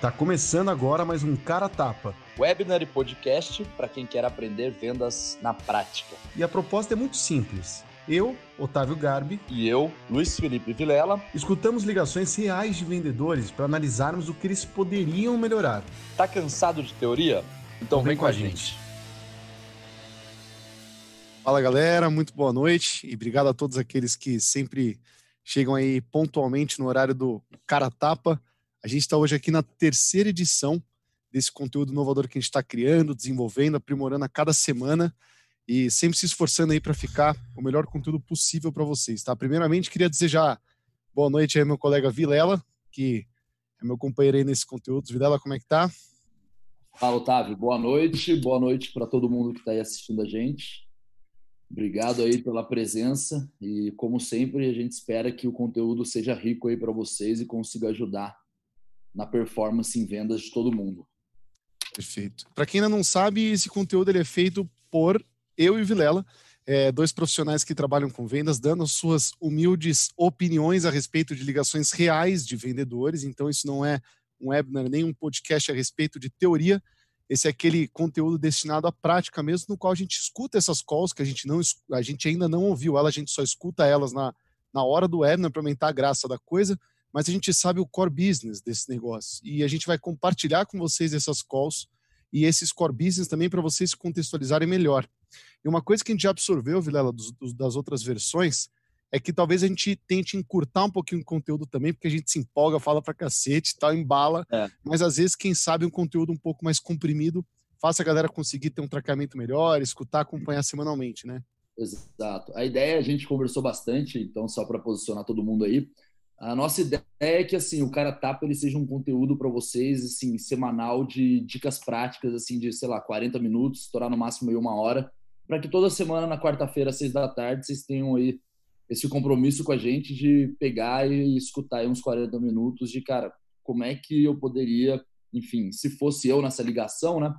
Tá começando agora mais um Cara Tapa. Webinar e podcast para quem quer aprender vendas na prática. E a proposta é muito simples. Eu, Otávio Garbi, e eu, Luiz Felipe Vilela, escutamos ligações reais de vendedores para analisarmos o que eles poderiam melhorar. Tá cansado de teoria? Então, então vem, vem com a gente. gente. Fala galera, muito boa noite e obrigado a todos aqueles que sempre chegam aí pontualmente no horário do Cara Tapa. A gente está hoje aqui na terceira edição desse conteúdo inovador que a gente está criando, desenvolvendo, aprimorando a cada semana e sempre se esforçando aí para ficar o melhor conteúdo possível para vocês, tá? Primeiramente, queria desejar boa noite aí meu colega Vilela, que é meu companheiro aí nesse conteúdo. Vilela, como é que tá? Fala, Otávio. Boa noite. Boa noite para todo mundo que está aí assistindo a gente. Obrigado aí pela presença e, como sempre, a gente espera que o conteúdo seja rico aí para vocês e consiga ajudar na performance em vendas de todo mundo. Perfeito. Para quem ainda não sabe, esse conteúdo ele é feito por eu e Vilela, é, dois profissionais que trabalham com vendas, dando suas humildes opiniões a respeito de ligações reais de vendedores. Então, isso não é um webinar nem um podcast a respeito de teoria. Esse é aquele conteúdo destinado à prática mesmo, no qual a gente escuta essas calls que a gente, não, a gente ainda não ouviu ela, a gente só escuta elas na, na hora do webinar para aumentar a graça da coisa mas a gente sabe o core business desse negócio e a gente vai compartilhar com vocês essas calls e esses core business também para vocês se contextualizarem melhor. E uma coisa que a gente já absorveu, Vilela, dos, dos, das outras versões, é que talvez a gente tente encurtar um pouquinho o conteúdo também, porque a gente se empolga, fala pra cacete, tal, embala, é. mas às vezes, quem sabe, um conteúdo um pouco mais comprimido faça a galera conseguir ter um tratamento melhor, escutar, acompanhar semanalmente, né? Exato. A ideia, a gente conversou bastante, então, só para posicionar todo mundo aí, a nossa ideia é que assim o cara tapa ele seja um conteúdo para vocês assim semanal de dicas práticas assim de sei lá 40 minutos, estourar no máximo aí uma hora, para que toda semana na quarta-feira às seis da tarde vocês tenham aí esse compromisso com a gente de pegar e escutar aí uns 40 minutos de cara como é que eu poderia, enfim, se fosse eu nessa ligação, né?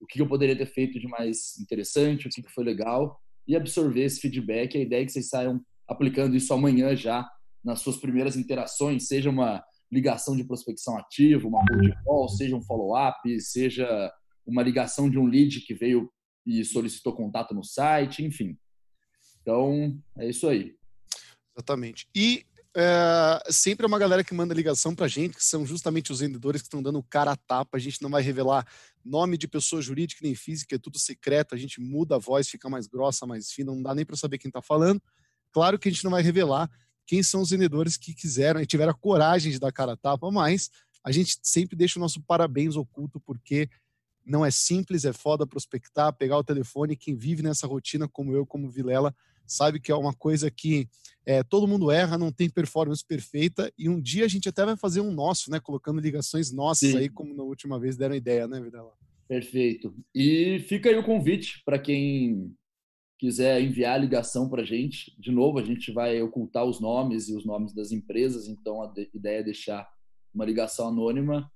O que eu poderia ter feito de mais interessante, o que foi legal e absorver esse feedback. A ideia é que vocês saiam aplicando isso amanhã já nas suas primeiras interações, seja uma ligação de prospecção ativa, uma cold call, seja um follow-up, seja uma ligação de um lead que veio e solicitou contato no site, enfim. Então, é isso aí. Exatamente. E é, sempre é uma galera que manda ligação para a gente, que são justamente os vendedores que estão dando cara a tapa. A gente não vai revelar nome de pessoa jurídica nem física, é tudo secreto. A gente muda a voz, fica mais grossa, mais fina, não dá nem para saber quem está falando. Claro que a gente não vai revelar quem são os vendedores que quiseram e tiveram a coragem de dar cara a tapa, mas a gente sempre deixa o nosso parabéns oculto, porque não é simples, é foda prospectar, pegar o telefone. Quem vive nessa rotina, como eu, como Vilela, sabe que é uma coisa que é, todo mundo erra, não tem performance perfeita, e um dia a gente até vai fazer um nosso, né? Colocando ligações nossas Sim. aí, como na última vez deram ideia, né, Vilela? Perfeito. E fica aí o convite para quem quiser enviar ligação para a gente, de novo, a gente vai ocultar os nomes e os nomes das empresas, então a ideia é deixar uma ligação anônima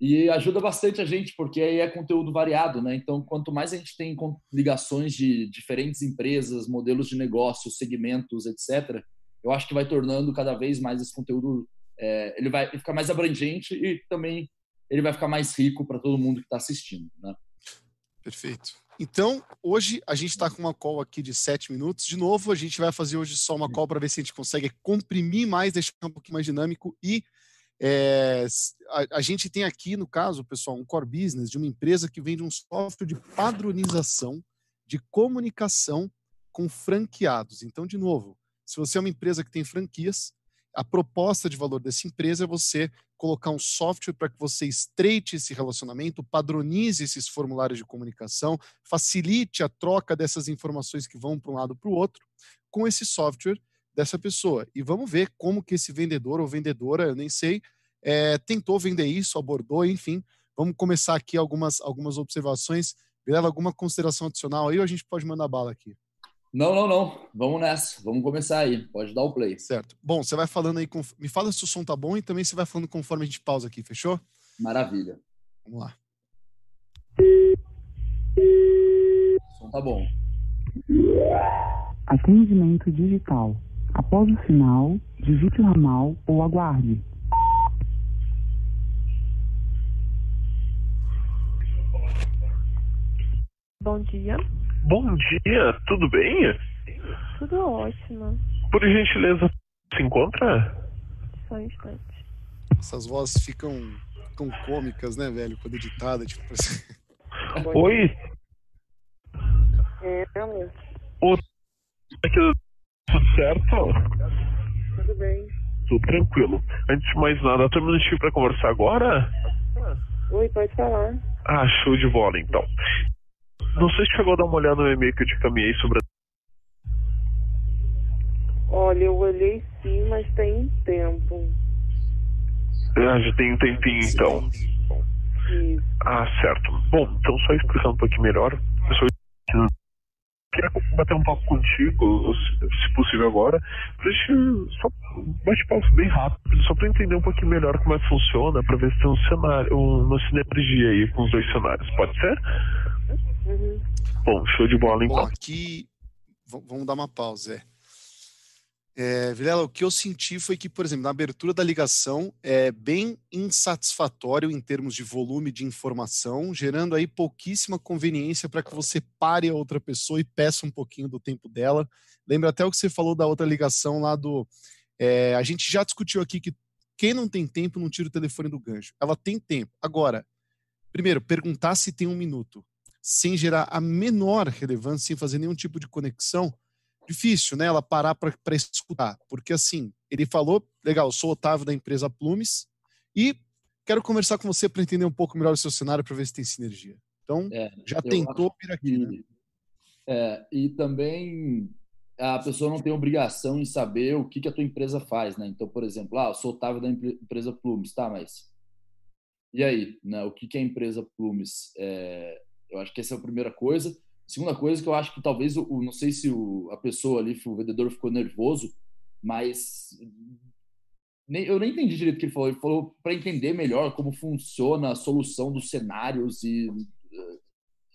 e ajuda bastante a gente, porque aí é conteúdo variado, né? Então, quanto mais a gente tem ligações de diferentes empresas, modelos de negócio, segmentos, etc., eu acho que vai tornando cada vez mais esse conteúdo, é, ele vai ficar mais abrangente e também ele vai ficar mais rico para todo mundo que está assistindo, né? Perfeito. Então, hoje a gente está com uma call aqui de sete minutos. De novo, a gente vai fazer hoje só uma call para ver se a gente consegue comprimir mais, deixar um pouquinho mais dinâmico. E é, a, a, gente tem aqui, no caso, pessoal, um core business de uma empresa que vende um software de padronização de comunicação com franqueados. Então, de novo, se você é uma empresa que tem franquias, a proposta de valor dessa empresa é você colocar um software para que você estreite esse relacionamento, padronize esses formulários de comunicação, facilite a troca dessas informações que vão para um lado para o outro com esse software dessa pessoa. E vamos ver como que esse vendedor ou vendedora, eu nem sei, é, tentou vender isso, abordou, enfim. Vamos começar aqui algumas, algumas observações. Leva alguma consideração adicional aí ou a gente pode mandar bala aqui? Não, não, não. Vamos nessa. Vamos começar aí. Pode dar o play. Certo. Bom, você vai falando aí. Com... Me fala se o som tá bom e também você vai falando conforme a gente pausa aqui, fechou? Maravilha. Vamos lá. O som tá bom. Atendimento digital. Após o sinal, digite o ramal ou aguarde. Bom dia. Bom dia, tudo bem? Tudo ótimo. Por gentileza, se encontra? Só um instante. Essas vozes ficam, ficam cômicas, né, velho? Quando editada, tipo assim. Oi, É, amor. aqui tudo certo? Tudo bem. Tudo tranquilo. Antes de mais nada, tem um minutinho pra conversar agora? Oi, pode falar. Ah, show de bola então. Não sei se chegou a dar uma olhada no e-mail que eu te caminhei sobre a Olha, eu olhei sim, mas tem tempo. Ah, já tem um tempinho então. Isso. Ah, certo. Bom, então só explicando um pouquinho melhor. Eu sou queria bater um papo contigo, se possível agora, pra gente só bate papo bem rápido, só pra entender um pouquinho melhor como é que funciona, pra ver se tem um cenário, um- uma sinergia aí com os dois cenários. Pode ser? Uhum. Bom, show de bola Bom, então. aqui v- vamos dar uma pausa. É. É, Vilela, o que eu senti foi que, por exemplo, na abertura da ligação é bem insatisfatório em termos de volume de informação, gerando aí pouquíssima conveniência para que você pare a outra pessoa e peça um pouquinho do tempo dela. Lembra até o que você falou da outra ligação lá do. é, a gente já discutiu aqui que quem não tem tempo não tira o telefone do gancho. Ela tem tempo. Agora, primeiro, perguntar se tem um minuto sem gerar a menor relevância, sem fazer nenhum tipo de conexão, difícil, né? Ela parar para escutar. Porque assim, ele falou, legal, eu sou o Otávio da empresa Plumes e quero conversar com você para entender um pouco melhor o seu cenário para ver se tem sinergia. Então, É, já tentou vir aqui, né? E, é, e também a pessoa não tem obrigação em saber o que, que a tua empresa faz, né? Então, por exemplo, ah, eu sou Otávio da empre- empresa Plumes, tá, mas e aí, né? O que, que a empresa Plumes? É, eu acho que essa é a primeira coisa. Segunda coisa que eu acho que talvez, o, não sei se o, a pessoa ali, o vendedor ficou nervoso, mas nem, eu nem entendi direito o que ele falou. Ele falou para entender melhor como funciona a solução dos cenários e eh,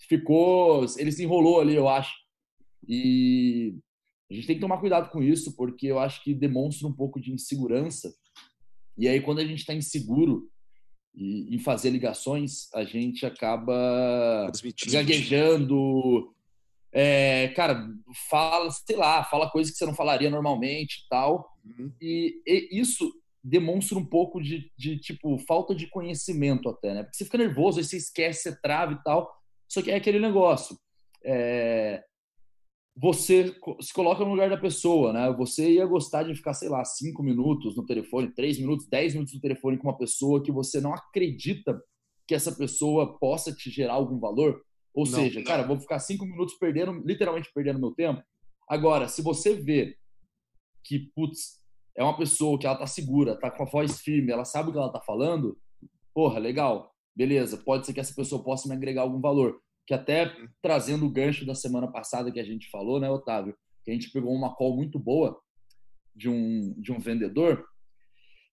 ficou, ele se enrolou ali, eu acho. E a gente tem que tomar cuidado com isso, porque eu acho que demonstra um pouco de insegurança. E aí, quando a gente está inseguro e- em fazer ligações, a gente acaba gaguejando. É, cara, fala, sei lá, fala coisas que você não falaria normalmente tal. Uhum. E, e isso demonstra um pouco de, de, tipo, falta de conhecimento até, né? Porque você fica nervoso, aí você esquece, você trava e tal. Só que é aquele negócio. É, você se coloca no lugar da pessoa, né? Você ia gostar de ficar, sei lá, cinco minutos no telefone, três minutos, dez minutos no telefone com uma pessoa que você não acredita que essa pessoa possa te gerar algum valor? Ou Não, seja, não. cara, vou ficar cinco minutos perdendo, literalmente perdendo meu tempo. Agora, se você vê que, putz, é uma pessoa que ela tá segura, tá com a voz firme, ela sabe o que ela tá falando, porra, legal, beleza, pode ser que essa pessoa possa me agregar algum valor. Que até trazendo o gancho da semana passada que a gente falou, né, Otávio? Que a gente pegou uma call muito boa de um, de um vendedor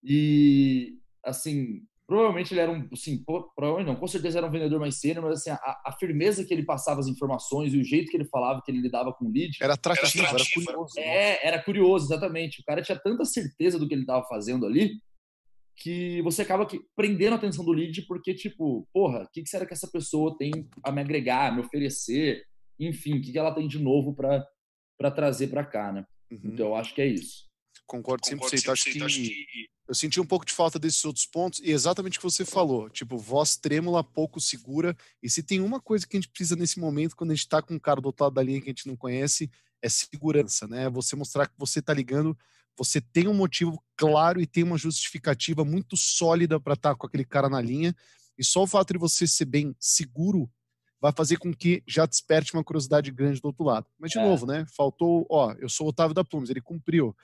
e, assim, provavelmente ele era um, assim, provavelmente não, com certeza era um vendedor mais sênior, mas assim, a, a firmeza que ele passava as informações e o jeito que ele falava, que ele lidava com o lead, Era atrativo, era, curioso. né? é, era curioso, exatamente. O cara tinha tanta certeza do que ele estava fazendo ali que você acaba que, prendendo a atenção do lead porque, tipo, porra, o que, que será que essa pessoa tem a me agregar, a me oferecer? Enfim, o que, que ela tem de novo para trazer para cá, né? Uhum. Então, eu acho que é isso. Concordo 100%. Acho que eu senti um pouco de falta desses outros pontos e exatamente o que você falou, tipo, voz trêmula, pouco segura. E se tem uma coisa que a gente precisa nesse momento, quando a gente tá com um cara do outro lado da linha que a gente não conhece, é segurança, né? Você mostrar que você tá ligando, você tem um motivo claro e tem uma justificativa muito sólida para estar com aquele cara na linha. E só o fato de você ser bem seguro vai fazer com que já desperte uma curiosidade grande do outro lado. Mas, de É. novo, né? Faltou, ó, eu sou o Otávio da Plumes, ele cumpriu.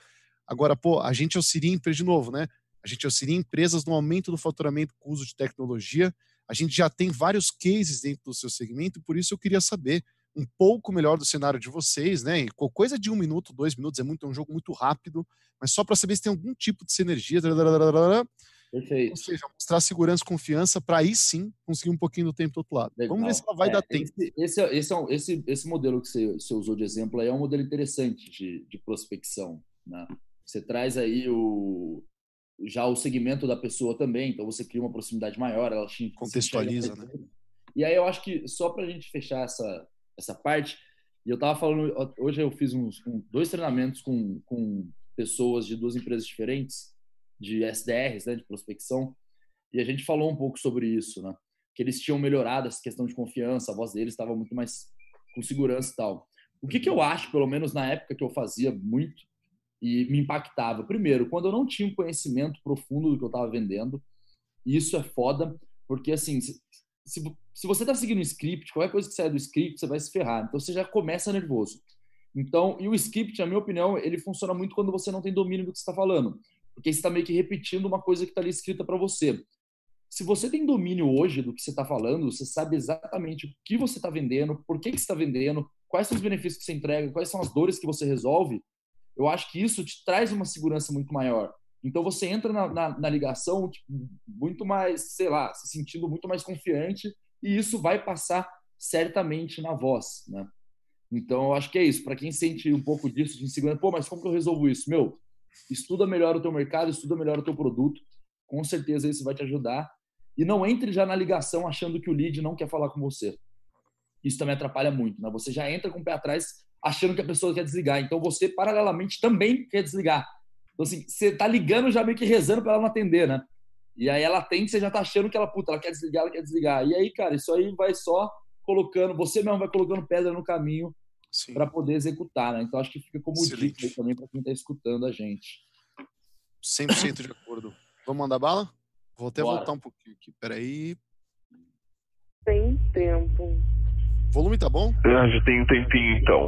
Agora, pô, a gente auxilia empresas de novo, né? A gente auxilia empresas no aumento do faturamento com o uso de tecnologia. A gente já tem vários cases dentro do seu segmento, por isso eu queria saber um pouco melhor do cenário de vocês, né? E co- coisa de um minuto, dois minutos é muito é um jogo muito rápido, mas só para saber se tem algum tipo de sinergia, ou Perfeito. seja, mostrar segurança, confiança para aí sim conseguir um pouquinho do tempo do outro lado. Vamos ver se ela vai É, dar tempo. Esse, esse, é- esse, é esse, esse modelo que você, você usou de exemplo aí é um modelo interessante de, de prospecção. Né? Você traz aí o, já o segmento da pessoa também, então você cria uma proximidade maior, ela te Contextualiza, mais. E aí eu acho que só para a gente fechar essa, essa parte. E eu tava falando, hoje eu fiz uns um, dois treinamentos com, com pessoas de duas empresas diferentes, de SDRs, né, de prospecção, e a gente falou um pouco sobre isso, né? Que eles tinham melhorado essa questão de confiança, a voz deles estava muito mais com segurança e tal. O que, que eu acho, pelo menos na época que eu fazia muito e me impactava? Primeiro, quando eu não tinha um conhecimento profundo do que eu estava vendendo, isso é foda, porque assim, se, se, você está seguindo um script, qualquer coisa que saia do script, você vai se ferrar. Então você já começa nervoso. Então, e o script, na minha opinião, ele funciona muito quando você não tem domínio do que está falando. Porque você está meio que repetindo uma coisa que está ali escrita para você. Se você tem domínio hoje do que você está falando, você sabe exatamente o que você está vendendo, por que, que você está vendendo, quais são os benefícios que você entrega, quais são as dores que você resolve, eu acho que isso te traz uma segurança muito maior. Então você entra na, na, na ligação tipo, muito mais, sei lá, se sentindo muito mais confiante e isso vai passar certamente na voz, né? Então eu acho que é isso. Para quem sente um pouco disso de insegurança, pô, mas como que eu resolvo isso? Meu, estuda melhor o teu mercado, estuda melhor o teu produto. Com certeza isso vai te ajudar. E não entre já na ligação achando que o lead não quer falar com você. Isso também atrapalha muito, né? Você já entra com o pé atrás achando que a pessoa quer desligar. Então você, paralelamente, também quer desligar. Então, assim, você tá ligando já meio que rezando para ela não atender, né? E aí ela tem, você já tá achando que ela, puta, ela quer desligar, ela quer desligar. E aí, cara, isso aí vai só colocando, você mesmo vai colocando pedra no caminho para poder executar, né? Então acho que fica como dica também para quem tá escutando a gente. 100% de acordo. Vamos mandar bala? Vou até Bora. voltar um pouquinho aqui, peraí. Tem tempo. O volume tá bom? Ah, já tem um tempinho então.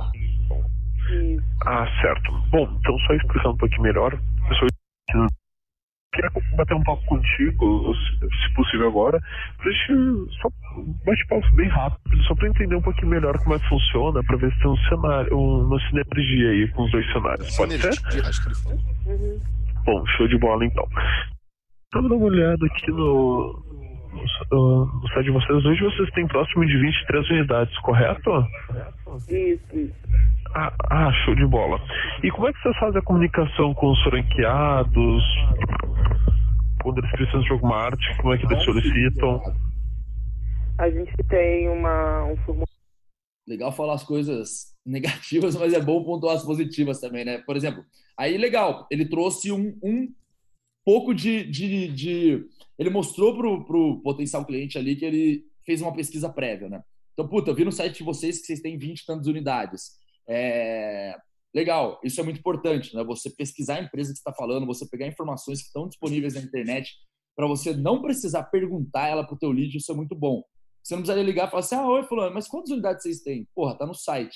Isso. Ah, certo. Bom, então só explicando um pouquinho melhor. Eu sou queria bater um papo contigo, se possível agora, pra gente só bate-papo bem rápido, só para entender um pouquinho melhor como é que funciona, para ver se tem um cenário, uma sinergia aí com os dois cenários. Pode ser? Acho que ele falou. Uhum. Bom, show de bola então. Tava dando uma olhada aqui no, no, no site de vocês. Hoje vocês têm próximo de 23 unidades, correto? Isso, isso. Ah, ah, show de bola. E como é que vocês fazem a comunicação com os franqueados? Quando eles precisam de alguma arte, como é que eles solicitam? A gente tem uma, um formulário. Legal falar as coisas negativas, mas é bom pontuar as positivas também, né? Por exemplo, aí legal, ele trouxe um, um pouco de, de, de... Ele mostrou pro, pro potencial cliente ali que ele fez uma pesquisa prévia, né? Então, puta, eu vi no site de vocês que vocês têm 20 e tantas unidades. É... Legal, isso é muito importante, né? Você pesquisar a empresa que está falando, você pegar informações que estão disponíveis na internet, para você não precisar perguntar ela para o teu lead, isso é muito bom. Você não precisaria ligar e falar assim, ah, oi, fulano, mas quantas unidades vocês têm? Porra, tá no site.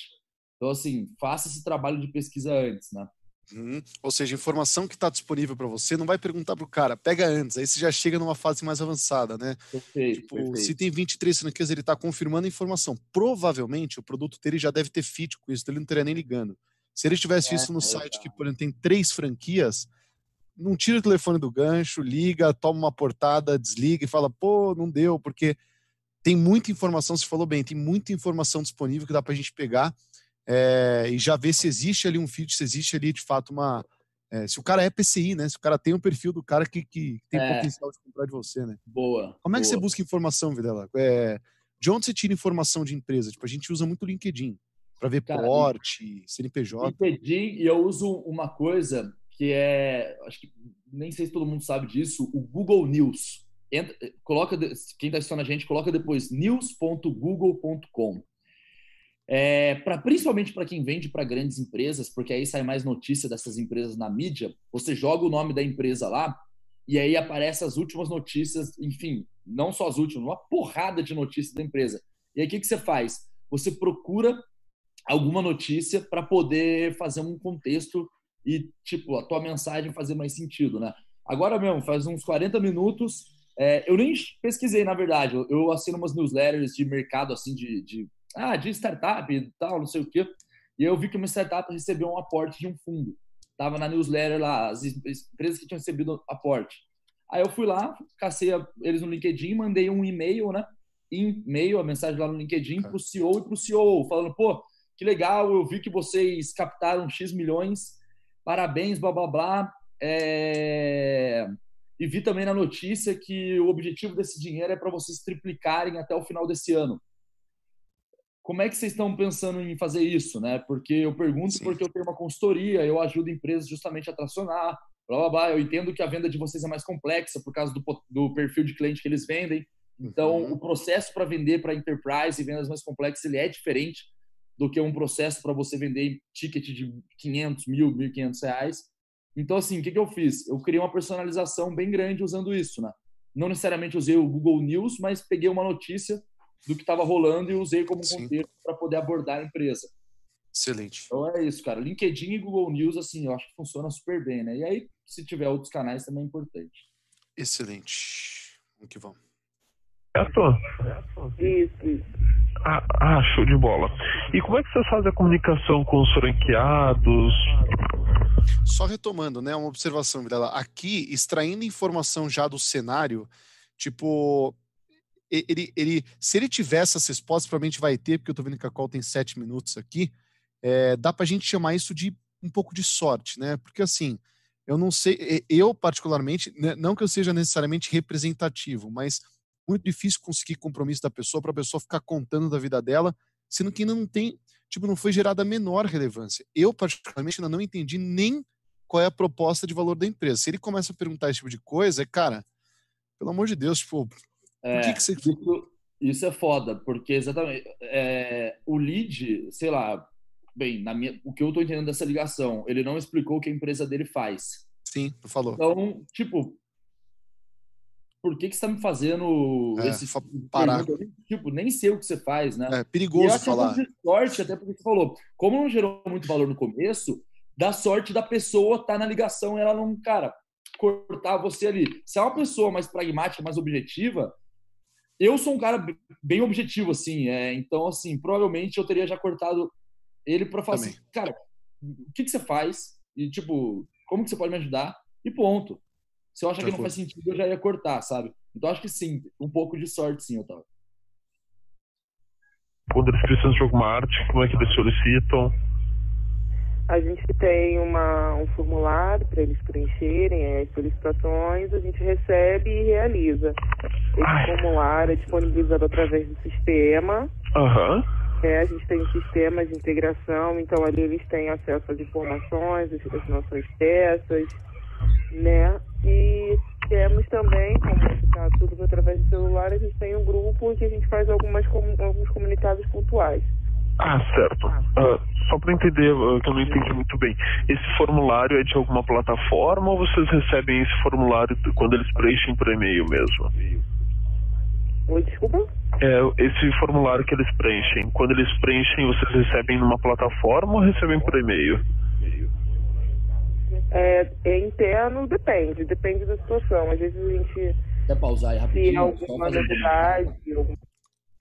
Então, assim, faça esse trabalho de pesquisa antes, né? Uhum. Ou seja, informação que está disponível para você, não vai perguntar para o cara, pega antes, aí você já chega numa fase mais avançada, né? Perfeito, tipo, perfeito. Se tem 23 franquias, ele está confirmando a informação. Provavelmente o produto dele já deve ter fit com isso, ele não estaria nem ligando. Se ele tivesse é, visto no é, site que, por exemplo, tem três franquias, não tira o telefone do gancho, liga, toma uma portada, desliga e fala, pô, não deu, porque tem muita informação, você falou bem, tem muita informação disponível que dá para a gente pegar é, e já ver se existe ali um fit, se existe ali de fato uma. É, se o cara é PCI, né? Se o cara tem o um perfil do cara que, que tem é. potencial de comprar de você, né? Boa. Como é que boa. você busca informação, Videla? É, de onde você tira informação de empresa? Tipo, a gente usa muito o LinkedIn para ver cara, porte, CNPJ. LinkedIn, e eu uso uma coisa que é. Acho que nem sei se todo mundo sabe disso, o Google News. Entra, coloca, quem está assistindo a gente, coloca depois news.google.com. É, pra, principalmente para quem vende para grandes empresas, porque aí sai mais notícia dessas empresas na mídia. Você joga o nome da empresa lá e aí aparece as últimas notícias, enfim, não só as últimas, uma porrada de notícias da empresa. E aí o que, que você faz? Você procura alguma notícia para poder fazer um contexto e, tipo, a tua mensagem fazer mais sentido, né? Agora mesmo, faz uns 40 minutos, é, eu nem pesquisei, na verdade, eu, assino umas newsletters de mercado, assim, de, de ah, de startup e tal, não sei o quê. E eu vi que uma startup recebeu um aporte de um fundo. Tava na newsletter lá, as empresas que tinham recebido aporte. Aí eu fui lá, cacei eles no LinkedIn, mandei um e-mail, né? E-mail, a mensagem lá no LinkedIn para o CEO e para o CEO, falando, pô, que legal, eu vi que vocês captaram X milhões, parabéns, blá, blá, blá. É... E vi também na notícia que o objetivo desse dinheiro é para vocês triplicarem até o final desse ano como é que vocês estão pensando em fazer isso, né? Porque eu pergunto Sim. porque eu tenho uma consultoria, eu ajudo empresas justamente a tracionar, blá, blá, blá. Eu entendo que a venda de vocês é mais complexa por causa do, do perfil de cliente que eles vendem. Então, Uhum. o processo para vender para enterprise e vendas mais complexas, ele é diferente do que um processo para você vender ticket de 500, mil, 1.500 reais. Então, assim, o que, que eu fiz? Eu criei uma personalização bem grande usando isso, né? Não necessariamente usei o Google News, mas peguei uma notícia do que estava rolando e usei como Sim. contexto para poder abordar a empresa. Excelente. Então é isso, cara. LinkedIn e Google News, assim, eu acho que funciona super bem, né? E aí, se tiver outros canais, também é importante. Excelente. Vamos que vamos. Certo? Isso, isso. Ah, ah, show de bola. E como é que vocês fazem a comunicação com os franqueados? Só retomando, né, uma observação, Vilela. Aqui, extraindo informação já do cenário, tipo, ele, ele, se ele tiver essas respostas, provavelmente vai ter, porque eu tô vendo que a call tem sete minutos aqui, é, dá pra gente chamar isso de um pouco de sorte, né? Porque assim, eu não sei, eu particularmente, né, não que eu seja necessariamente representativo, mas muito difícil conseguir compromisso da pessoa para a pessoa ficar contando da vida dela, sendo que ainda não tem, tipo, não foi gerada a menor relevância. Eu, particularmente, ainda não entendi nem qual é a proposta de valor da empresa. Se ele começa a perguntar esse tipo de coisa, é, cara, pelo amor de Deus, tipo, por É, que, que você. Isso, isso é foda, porque exatamente é, o lead, sei lá, bem, na minha, o que eu tô entendendo dessa ligação, ele não explicou o que a empresa dele faz. Sim, tu falou. Então, tipo, por que que você tá me fazendo É, esse tipo parar. Tipo, nem sei o que você faz, né? É E perigoso um falar. de sorte, até porque você falou, como não gerou muito valor no começo, dá sorte da pessoa estar na ligação e ela não, cara, cortar você ali. Se é uma pessoa mais pragmática, mais objetiva, eu sou um cara bem objetivo, assim, é, então, assim, provavelmente eu teria já cortado ele para falar assim, cara, o que, que você faz? E, tipo, como que você pode me ajudar? E ponto. Se eu achar que não faz sentido, eu já ia cortar, sabe? Então, acho que sim, um pouco de sorte, sim, Otávio. Quando eles precisam de alguma arte, como é que eles solicitam? A gente tem uma, um formulário para eles preencherem as solicitações, a gente recebe e realiza. Esse Ai. formulário é disponibilizado através do sistema. Aham. É, a gente tem um sistema de integração, então ali eles têm acesso às informações, às nossas peças, né? E temos também, como está tudo através do celular, a gente tem um grupo que a gente faz algumas, alguns comunicados pontuais. Ah, certo. Ah, só para entender, ah, que eu não entendi muito bem. Esse formulário é de alguma plataforma ou vocês recebem esse formulário quando eles preenchem por e-mail mesmo? Oi, desculpa? É, esse formulário que eles preenchem, quando eles preenchem, vocês recebem numa plataforma ou recebem por e-mail? É, é interno, depende, depende da situação. Às vezes a gente, Quer pausar aí rapidinho? Só alguma um novidade, algum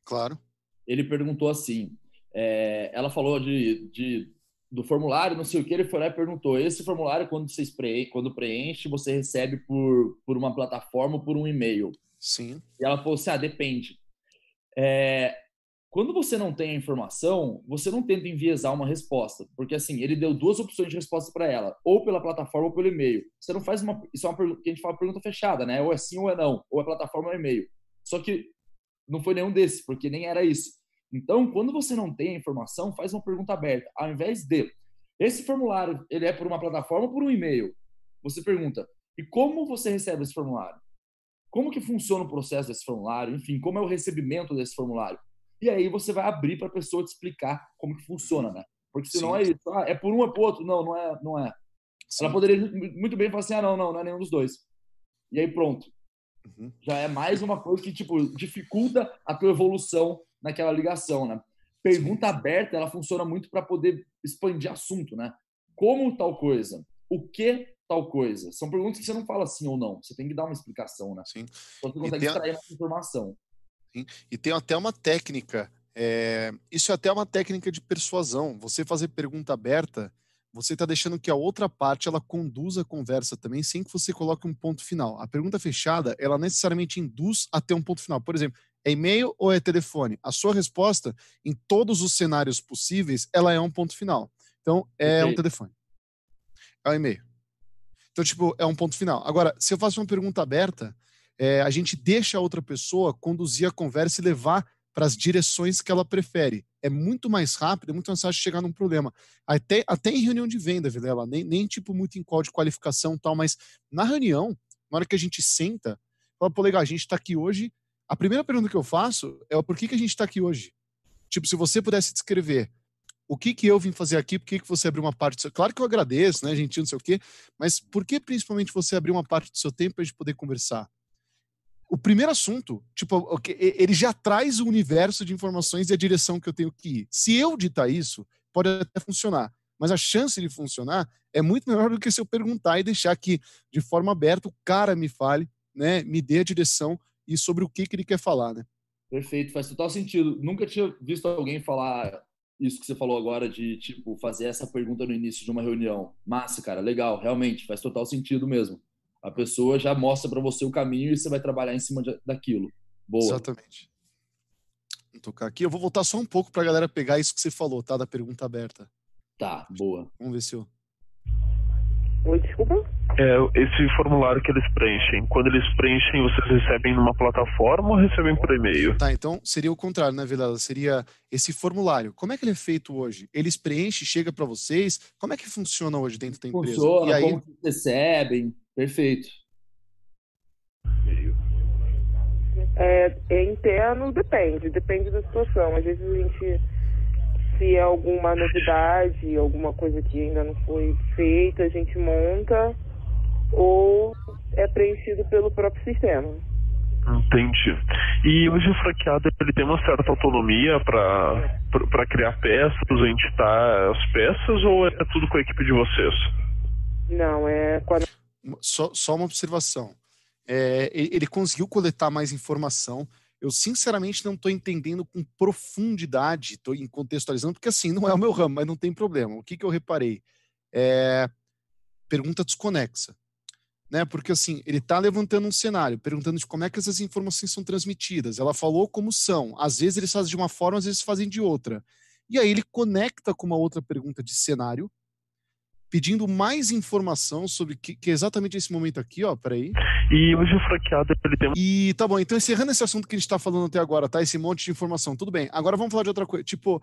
Claro. ele perguntou assim: é, ela falou de, de- do formulário, não sei o que, ele foi lá e perguntou: esse formulário, quando vocês preenche, quando preenche, você recebe por, por uma plataforma ou por um e-mail? Sim. E ela falou assim: ah, depende. É, quando você não tem a informação, você não tenta enviesar uma resposta, porque assim, ele deu duas opções de resposta para ela, ou pela plataforma ou pelo e-mail. Você não faz uma. Isso é uma pergunta que a gente fala pergunta fechada, né? Ou é sim ou é não, ou é plataforma ou é e-mail. Só que não foi nenhum desses, porque nem era isso. Então, quando você não tem a informação, faz uma pergunta aberta. Ao invés de esse formulário, ele é por uma plataforma ou por um e-mail? Você pergunta: e como você recebe esse formulário? Como que funciona o processo desse formulário? Enfim, como é o recebimento desse formulário? E aí você vai abrir para a pessoa te explicar como que funciona, né? Porque senão Sim. é isso. Ah, é por um ou por outro? Não, não é, não é. sim. Ela poderia muito bem falar assim: ah, não, não, não é nenhum dos dois. E aí pronto. Uhum. Já é mais uma coisa que, tipo, dificulta a tua evolução naquela ligação, né? Pergunta aberta, ela funciona muito para poder expandir assunto, né? Como tal coisa? O que tal coisa? São perguntas que você não fala sim ou não. Você tem que dar uma explicação, né? Sim. Então você consegue tem a- extrair essa informação. E tem até uma técnica. é, isso é até uma técnica de persuasão. Você fazer pergunta aberta, você está deixando que a outra parte ela conduza a conversa também, sem que você coloque um ponto final. A pergunta fechada, ela necessariamente induz a ter um ponto final. Por exemplo, é e-mail ou é telefone? A sua resposta, em todos os cenários possíveis, ela é um ponto final. Então, é um Perfeito. telefone. É um e-mail. Então, tipo, é um ponto final. Agora, se eu faço uma pergunta aberta, é, a gente deixa a outra pessoa conduzir a conversa e levar para as direções que ela prefere. É muito mais rápido, é muito mais fácil chegar num problema. Até, até em reunião de venda, Vilela, nem, nem tipo muito em call de qualificação tal, mas na reunião, na hora que a gente senta, fala, pô, legal, a gente está aqui hoje. A primeira pergunta que eu faço é por que, que a gente está aqui hoje? Tipo, se você pudesse descrever o que que eu vim fazer aqui, por que, que você abriu uma parte do seu... Claro que eu agradeço, né, gentil, não sei o quê, mas por que principalmente você abriu uma parte do seu tempo para a gente poder conversar? O primeiro assunto, tipo, ele já traz o universo de informações e a direção que eu tenho que ir. Se eu ditar isso, pode até funcionar, mas a chance de funcionar é muito melhor do que se eu perguntar e deixar que, de forma aberta, o cara me fale, né, me dê a direção e sobre o que, que ele quer falar, né? Perfeito, faz total sentido. Nunca tinha visto alguém falar isso que você falou agora de tipo fazer essa pergunta no início de uma reunião. Massa, cara, legal, realmente faz total sentido mesmo. A pessoa já mostra para você o caminho e você vai trabalhar em cima de, daquilo. Boa. Exatamente. Vou tocar aqui. Eu vou voltar só um pouco para a galera pegar isso que você falou, tá? Da pergunta aberta. Tá, boa. Vamos ver se eu. Oi, desculpa? É, esse formulário que eles preenchem, quando eles preenchem, vocês recebem numa plataforma ou recebem por e-mail? Tá, então seria o contrário, né, Vilela? Seria esse formulário. Como é que ele é feito hoje? Eles preenchem, chega para vocês? Como é que funciona hoje dentro da empresa? Funciona, e aí... como recebem? Perfeito. É, é interno, depende, depende da situação. Às vezes a gente, se é alguma novidade, alguma coisa que ainda não foi feita, a gente monta ou é preenchido pelo próprio sistema. Entendi. E hoje o franqueado ele tem uma certa autonomia para criar peças, editar as peças, ou é tudo com a equipe de vocês? Não, é só, só uma observação. É, ele conseguiu coletar mais informação. Eu, sinceramente, não estou entendendo com profundidade, estou contextualizando, porque assim, não é o meu ramo, mas não tem problema. O que, que eu reparei? É, pergunta desconexa. Né? Porque assim, ele está levantando um cenário, perguntando de como é que essas informações são transmitidas. Ela falou como são. Às vezes eles fazem de uma forma, às vezes fazem de outra. E aí ele conecta com uma outra pergunta de cenário, pedindo mais informação sobre que, que é exatamente esse momento aqui, ó, peraí. E hoje o franqueado ele tem E tá bom, então encerrando esse assunto que a gente tá falando até agora, tá? Esse monte de informação, tudo bem. Agora vamos falar de outra coisa. Tipo,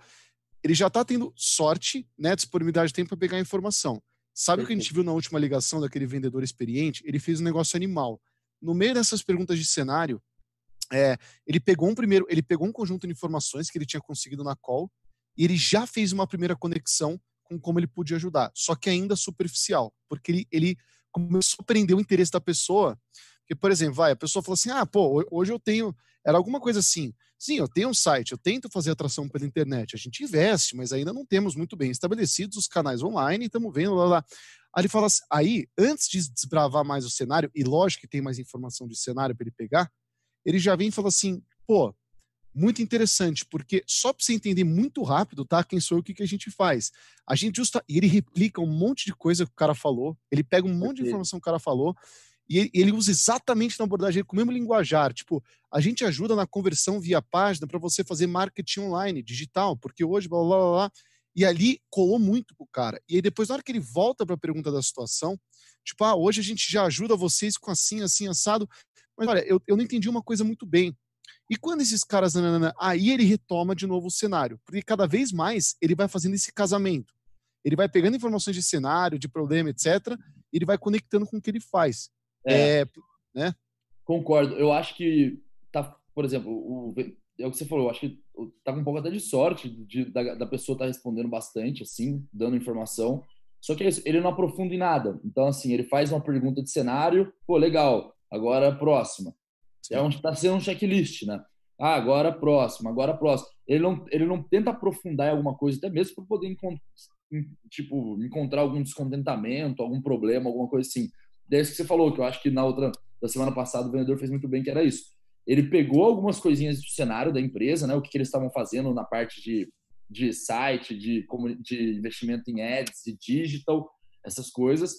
ele já tá tendo sorte, né, disponibilidade de tempo para pegar a informação. Sabe o que a gente viu na última ligação daquele vendedor experiente? Ele fez um negócio animal. No meio dessas perguntas de cenário, é, ele pegou um primeiro, ele pegou um conjunto de informações que ele tinha conseguido na call e ele já fez uma primeira conexão com como ele podia ajudar, só que ainda superficial, porque ele, ele começou a prender o interesse da pessoa. Porque, por exemplo, vai, a pessoa falou assim: ah, pô, hoje eu tenho. Era alguma coisa assim. Sim, eu tenho um site, eu tento fazer atração pela internet, a gente investe, mas ainda não temos muito bem estabelecidos os canais online, estamos vendo lá, lá. Aí ele fala assim, aí, antes de desbravar mais o cenário, e lógico que tem mais informação de cenário para ele pegar, ele já vem e fala assim: pô, muito interessante, porque só para você entender muito rápido, tá? Quem sou eu, o que, que a gente faz? A gente justa. E ele replica um monte de coisa que o cara falou, ele pega um monte de informação que o cara falou, e ele, usa exatamente na abordagem com o mesmo linguajar. Tipo, a gente ajuda na conversão via página para você fazer marketing online, digital, porque hoje, blá blá blá blá. E ali colou muito pro cara. E aí depois, na hora que ele volta para a pergunta da situação, tipo, ah, hoje a gente já ajuda vocês com assim, assim, assado. Mas olha, eu, eu não entendi uma coisa muito bem. E quando esses caras. Nanana, aí ele retoma de novo o cenário. Porque cada vez mais ele vai fazendo esse casamento. Ele vai pegando informações de cenário, de problema, etc. E ele vai conectando com o que ele faz. É, é né? Concordo. Eu acho que, tá, por exemplo, o, é o que você falou, eu acho que tá com um pouco até de sorte de, da, da pessoa estar tá respondendo bastante, assim, dando informação. Só que ele não aprofunda em nada. Então, assim, ele faz uma pergunta de cenário, pô, legal, agora próxima. É um, tá sendo um checklist, né? Ah, agora próximo, agora próximo. Ele não, ele não tenta aprofundar em alguma coisa, até mesmo para poder tipo, encontrar algum descontentamento, algum problema, alguma coisa assim. Isso que você falou, que eu acho que na outra, da semana passada, o vendedor fez muito bem, que era isso. Ele pegou algumas coisinhas do cenário da empresa, né? O que, que eles estavam fazendo na parte de, de site, de, de investimento em ads, de digital, essas coisas.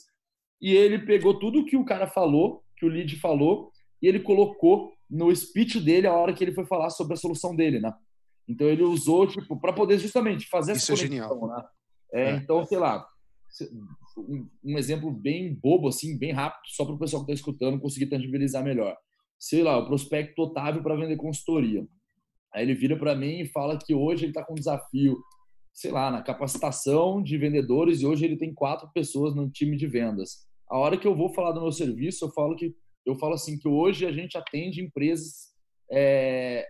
E ele pegou tudo que o cara falou, que o lead falou, e ele colocou no speech dele a hora que ele foi falar sobre a solução dele, né? Então ele usou tipo para poder justamente fazer essa Isso conexão, é genial. né? É, é. Então sei lá, um, exemplo bem bobo assim, bem rápido, só para o pessoal que está escutando conseguir tangibilizar melhor. Sei lá, o prospecto Otávio para vender consultoria. Aí ele vira para mim e fala que hoje ele está com um desafio, sei lá, na capacitação de vendedores e hoje ele tem quatro pessoas no time de vendas. A hora que eu vou falar do meu serviço, eu falo que eu falo assim que hoje a gente atende empresas é,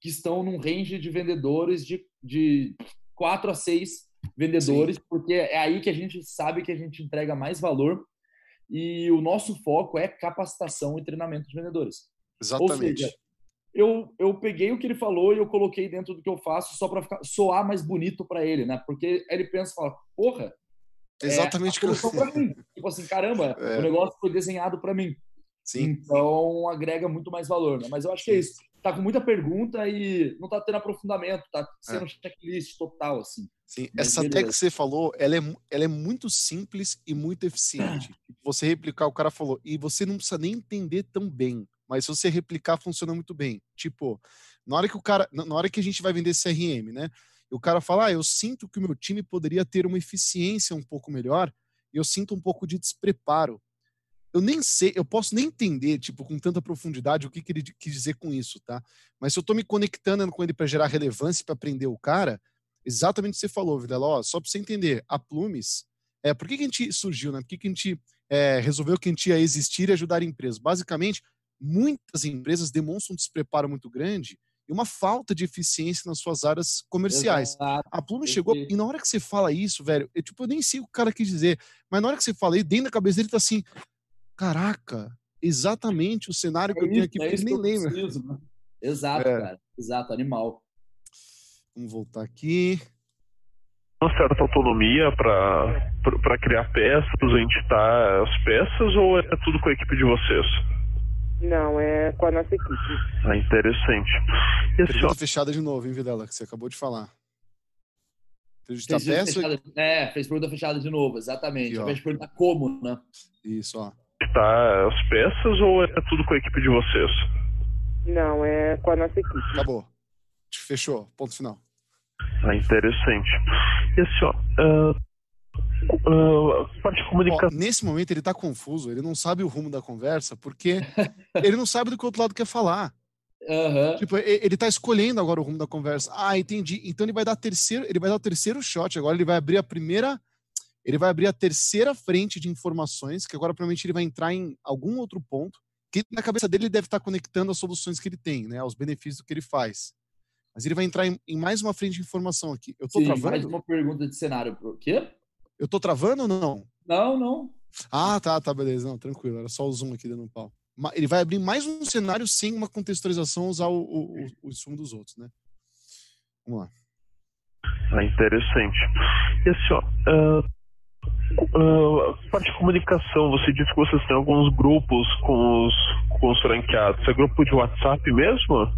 que estão num range de vendedores de, de quatro a seis vendedores, Sim. porque é aí que a gente sabe que a gente entrega mais valor e o nosso foco é capacitação e treinamento de vendedores. Exatamente. Seja, eu, eu peguei o que ele falou e eu coloquei dentro do que eu faço só para soar mais bonito para ele, né? Porque ele pensa e fala, porra, Exatamente é que eu... mim. Tipo assim, caramba, é. o negócio foi desenhado para mim. Sim. Então agrega muito mais valor, né? Mas eu acho que é isso. Tá com muita pergunta e não tá tendo aprofundamento, tá sendo é. checklist total, assim. Sim, Mas essa beleza. tag que você falou, ela é, ela é muito simples e muito eficiente. Você replicar, o cara falou, e você não precisa nem entender tão bem, mas se você replicar, funciona muito bem. Tipo, na hora que o cara, na hora que a gente vai vender CRM, né? E o cara fala, ah, eu sinto que o meu time poderia ter uma eficiência um pouco melhor, e eu sinto um pouco de despreparo eu nem sei, eu posso nem entender, tipo, com tanta profundidade o que, que ele quis dizer com isso, tá? Mas se eu tô me conectando com ele para gerar relevância para aprender o cara, exatamente o que você falou, Videla, ó, só para você entender, a Plumes, é, por que, que a gente surgiu, né? Por que, que a gente é, resolveu que a gente ia existir e ajudar empresas? Basicamente, muitas empresas demonstram um despreparo muito grande e uma falta de eficiência nas suas áreas comerciais. Exato. A Plume chegou, e na hora que você fala isso, velho, eu, tipo, eu nem sei o que o cara quis dizer, mas na hora que você fala aí, dentro da cabeça dele tá assim, caraca, exatamente o cenário que é eu tenho aqui, é ele nem lembra. Preciso, né? Exato, é. cara. Exato, animal. Vamos voltar aqui. Uma certa autonomia para criar peças, editar as peças, ou é tudo com a equipe de vocês? Não, é com a nossa equipe. Ah, interessante. E Pergunta só... fechada de novo, hein, Videla, que você acabou de falar. Editar peça... Fechada, é, fez pergunta fechada de novo, exatamente. Aqui, a pergunta como, né? Isso, ó tá as peças ou é tudo com a equipe de vocês? Não, é com a nossa equipe. Acabou. Fechou. Ponto final. Ah, interessante. E assim, ó. Uh, uh, parte de comunicação. Ó, nesse momento ele tá confuso, ele não sabe o rumo da conversa, porque ele não sabe do que o outro lado quer falar. Uhum. Tipo, ele tá escolhendo agora o rumo da conversa. Ah, entendi. Então ele vai dar terceiro, ele vai dar o terceiro shot. Agora ele vai abrir a primeira ele vai abrir a terceira frente de informações, que agora provavelmente ele vai entrar em algum outro ponto, que na cabeça dele ele deve estar conectando as soluções que ele tem, né, aos benefícios do que ele faz. Mas ele vai entrar em, em mais uma frente de informação aqui. Eu tô Sim, travando? mais uma pergunta de cenário. Por quê? Eu tô travando ou não? Não, não. Ah, tá, tá, beleza. Não, tranquilo. Era só o zoom aqui dando um pau. Ele vai abrir mais um cenário sem uma contextualização usar o, o, o, o dos outros, né? Vamos lá. Ah, interessante. E assim, ó, uh, Uh, parte de comunicação, você disse que vocês têm alguns grupos com os, com os franqueados. É grupo de WhatsApp mesmo?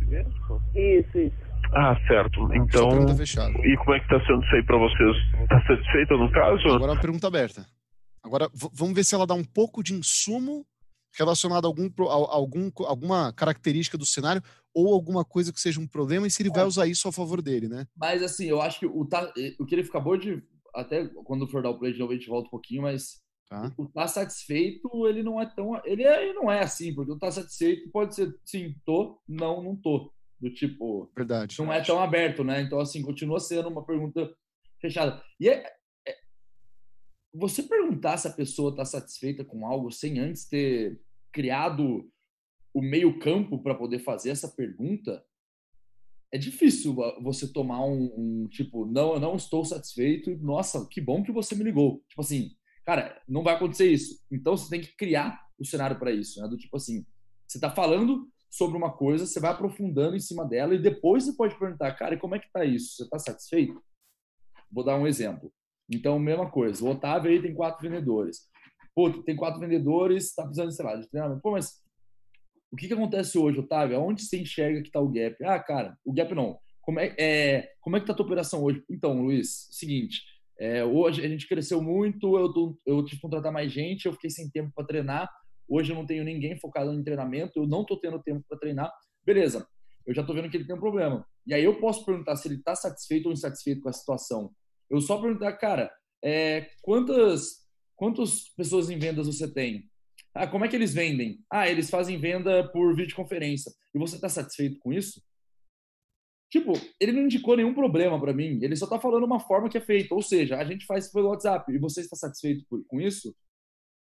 Isso, isso. Ah, certo. Então. E como é que está sendo isso aí para vocês? Está satisfeita no caso? Agora é uma pergunta aberta. Agora vamos ver se ela dá um pouco de insumo relacionado a algum, a algum, alguma característica do cenário ou alguma coisa que seja um problema e se ele vai é. usar isso a favor dele, né? Mas assim, eu acho que o, o que ele acabou de até quando for dar o play de novo a gente volta um pouquinho, mas tá. o tá satisfeito, ele não é tão. Ele, é, ele não é assim, porque o tá satisfeito pode ser sim, tô, não, não tô. Do tipo. Verdade. Não é tão aberto, né? Então, assim, continua sendo uma pergunta fechada. E é, é você perguntar se a pessoa está satisfeita com algo sem antes ter criado o meio-campo para poder fazer essa pergunta, é difícil você tomar um, um, tipo, não, eu não estou satisfeito nossa, que bom que você me ligou. Tipo assim, cara, não vai acontecer isso. Então você tem que criar o cenário para isso, né? Do tipo assim, você está falando sobre uma coisa, você vai aprofundando em cima dela e depois você pode perguntar, cara, como é que tá isso? Você está satisfeito? Vou dar um exemplo. Então, mesma coisa, o Otávio aí tem quatro vendedores. Pô, tem quatro vendedores, está precisando, sei lá, de treinamento. Pô, mas o que, que acontece hoje, Otávio? Aonde você enxerga que está o gap? Ah, cara, o gap não. Como é, é como é que está a tua operação hoje? Então, Luiz, seguinte, é, hoje a gente cresceu muito, eu, tô, eu tive que contratar mais gente, eu fiquei sem tempo para treinar. Hoje eu não tenho ninguém focado em treinamento, eu não estou tendo tempo para treinar. Beleza, eu já estou vendo que ele tem um problema. E aí eu posso perguntar se ele está satisfeito ou insatisfeito com a situação. Eu só perguntar, cara, é, quantas, quantas pessoas em vendas você tem? Ah, como é que eles vendem? Ah, eles fazem venda por videoconferência. E você está satisfeito com isso? Tipo, ele não indicou nenhum problema para mim, ele só tá falando uma forma que é feita. Ou seja, a gente faz pelo WhatsApp e você está satisfeito por, com isso?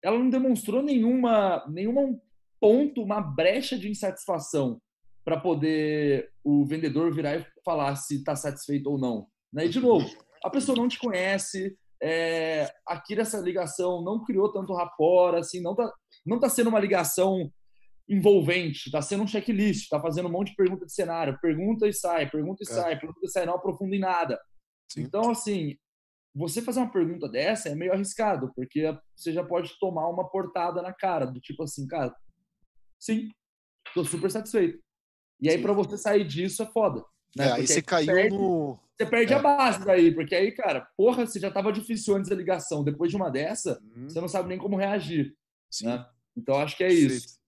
Ela não demonstrou nenhuma, nenhuma ponto, uma brecha de insatisfação para poder o vendedor virar e falar se está satisfeito ou não. Né? E, de novo, a pessoa não te conhece, é, aqui nessa ligação não criou tanto rapport, assim, não tá, não tá sendo uma ligação envolvente, está sendo um checklist, está fazendo um monte de pergunta de cenário, pergunta e sai, pergunta e é. sai, pergunta e sai, não aprofunda em nada. Sim. Então, assim, você fazer uma pergunta dessa é meio arriscado, porque você já pode tomar uma portada na cara, do tipo assim, cara, sim, tô super satisfeito. E aí, para você sair disso, é foda. Né? É, aí você caiu perde, no. Você perde é. a base daí, porque aí, cara, porra, você já tava difícil antes da ligação. Depois de uma dessa, hum. você não sabe nem como reagir. Sim. Né? Então, acho que é isso.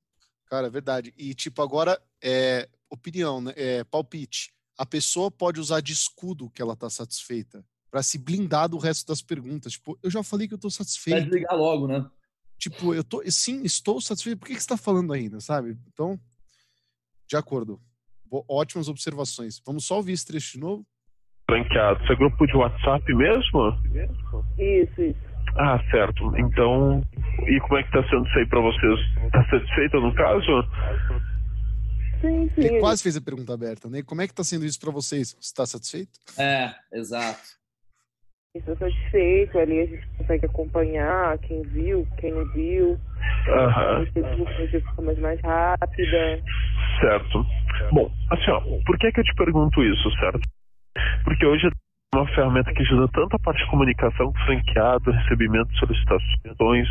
Cara, é verdade. E, tipo, agora, é, opinião, né? É, palpite. A pessoa pode usar de escudo que ela tá satisfeita para se blindar do resto das perguntas. Tipo, eu já falei que eu tô satisfeito. Vai desligar logo, né? Tipo, eu tô, sim, estou satisfeito. Por que, que você tá falando ainda, sabe? Então, de acordo. Ótimas observações. Vamos só ouvir esse trecho de novo? Branqueado. Isso é grupo de WhatsApp mesmo? Isso, isso. Ah, certo. Então, e como é que tá sendo isso aí para vocês? Tá satisfeita no caso? Sim, sim. Ele quase fez a pergunta aberta, né? Como é que tá sendo isso para vocês? Você está satisfeito? É, exato. Estou satisfeito, ali a gente consegue acompanhar quem viu, quem não viu. Aham. De forma mais rápida. Certo. Bom, assim, ó, por que que eu te pergunto isso, certo? Porque hoje uma ferramenta que ajuda tanto a parte de comunicação com franqueado, recebimento de solicitações,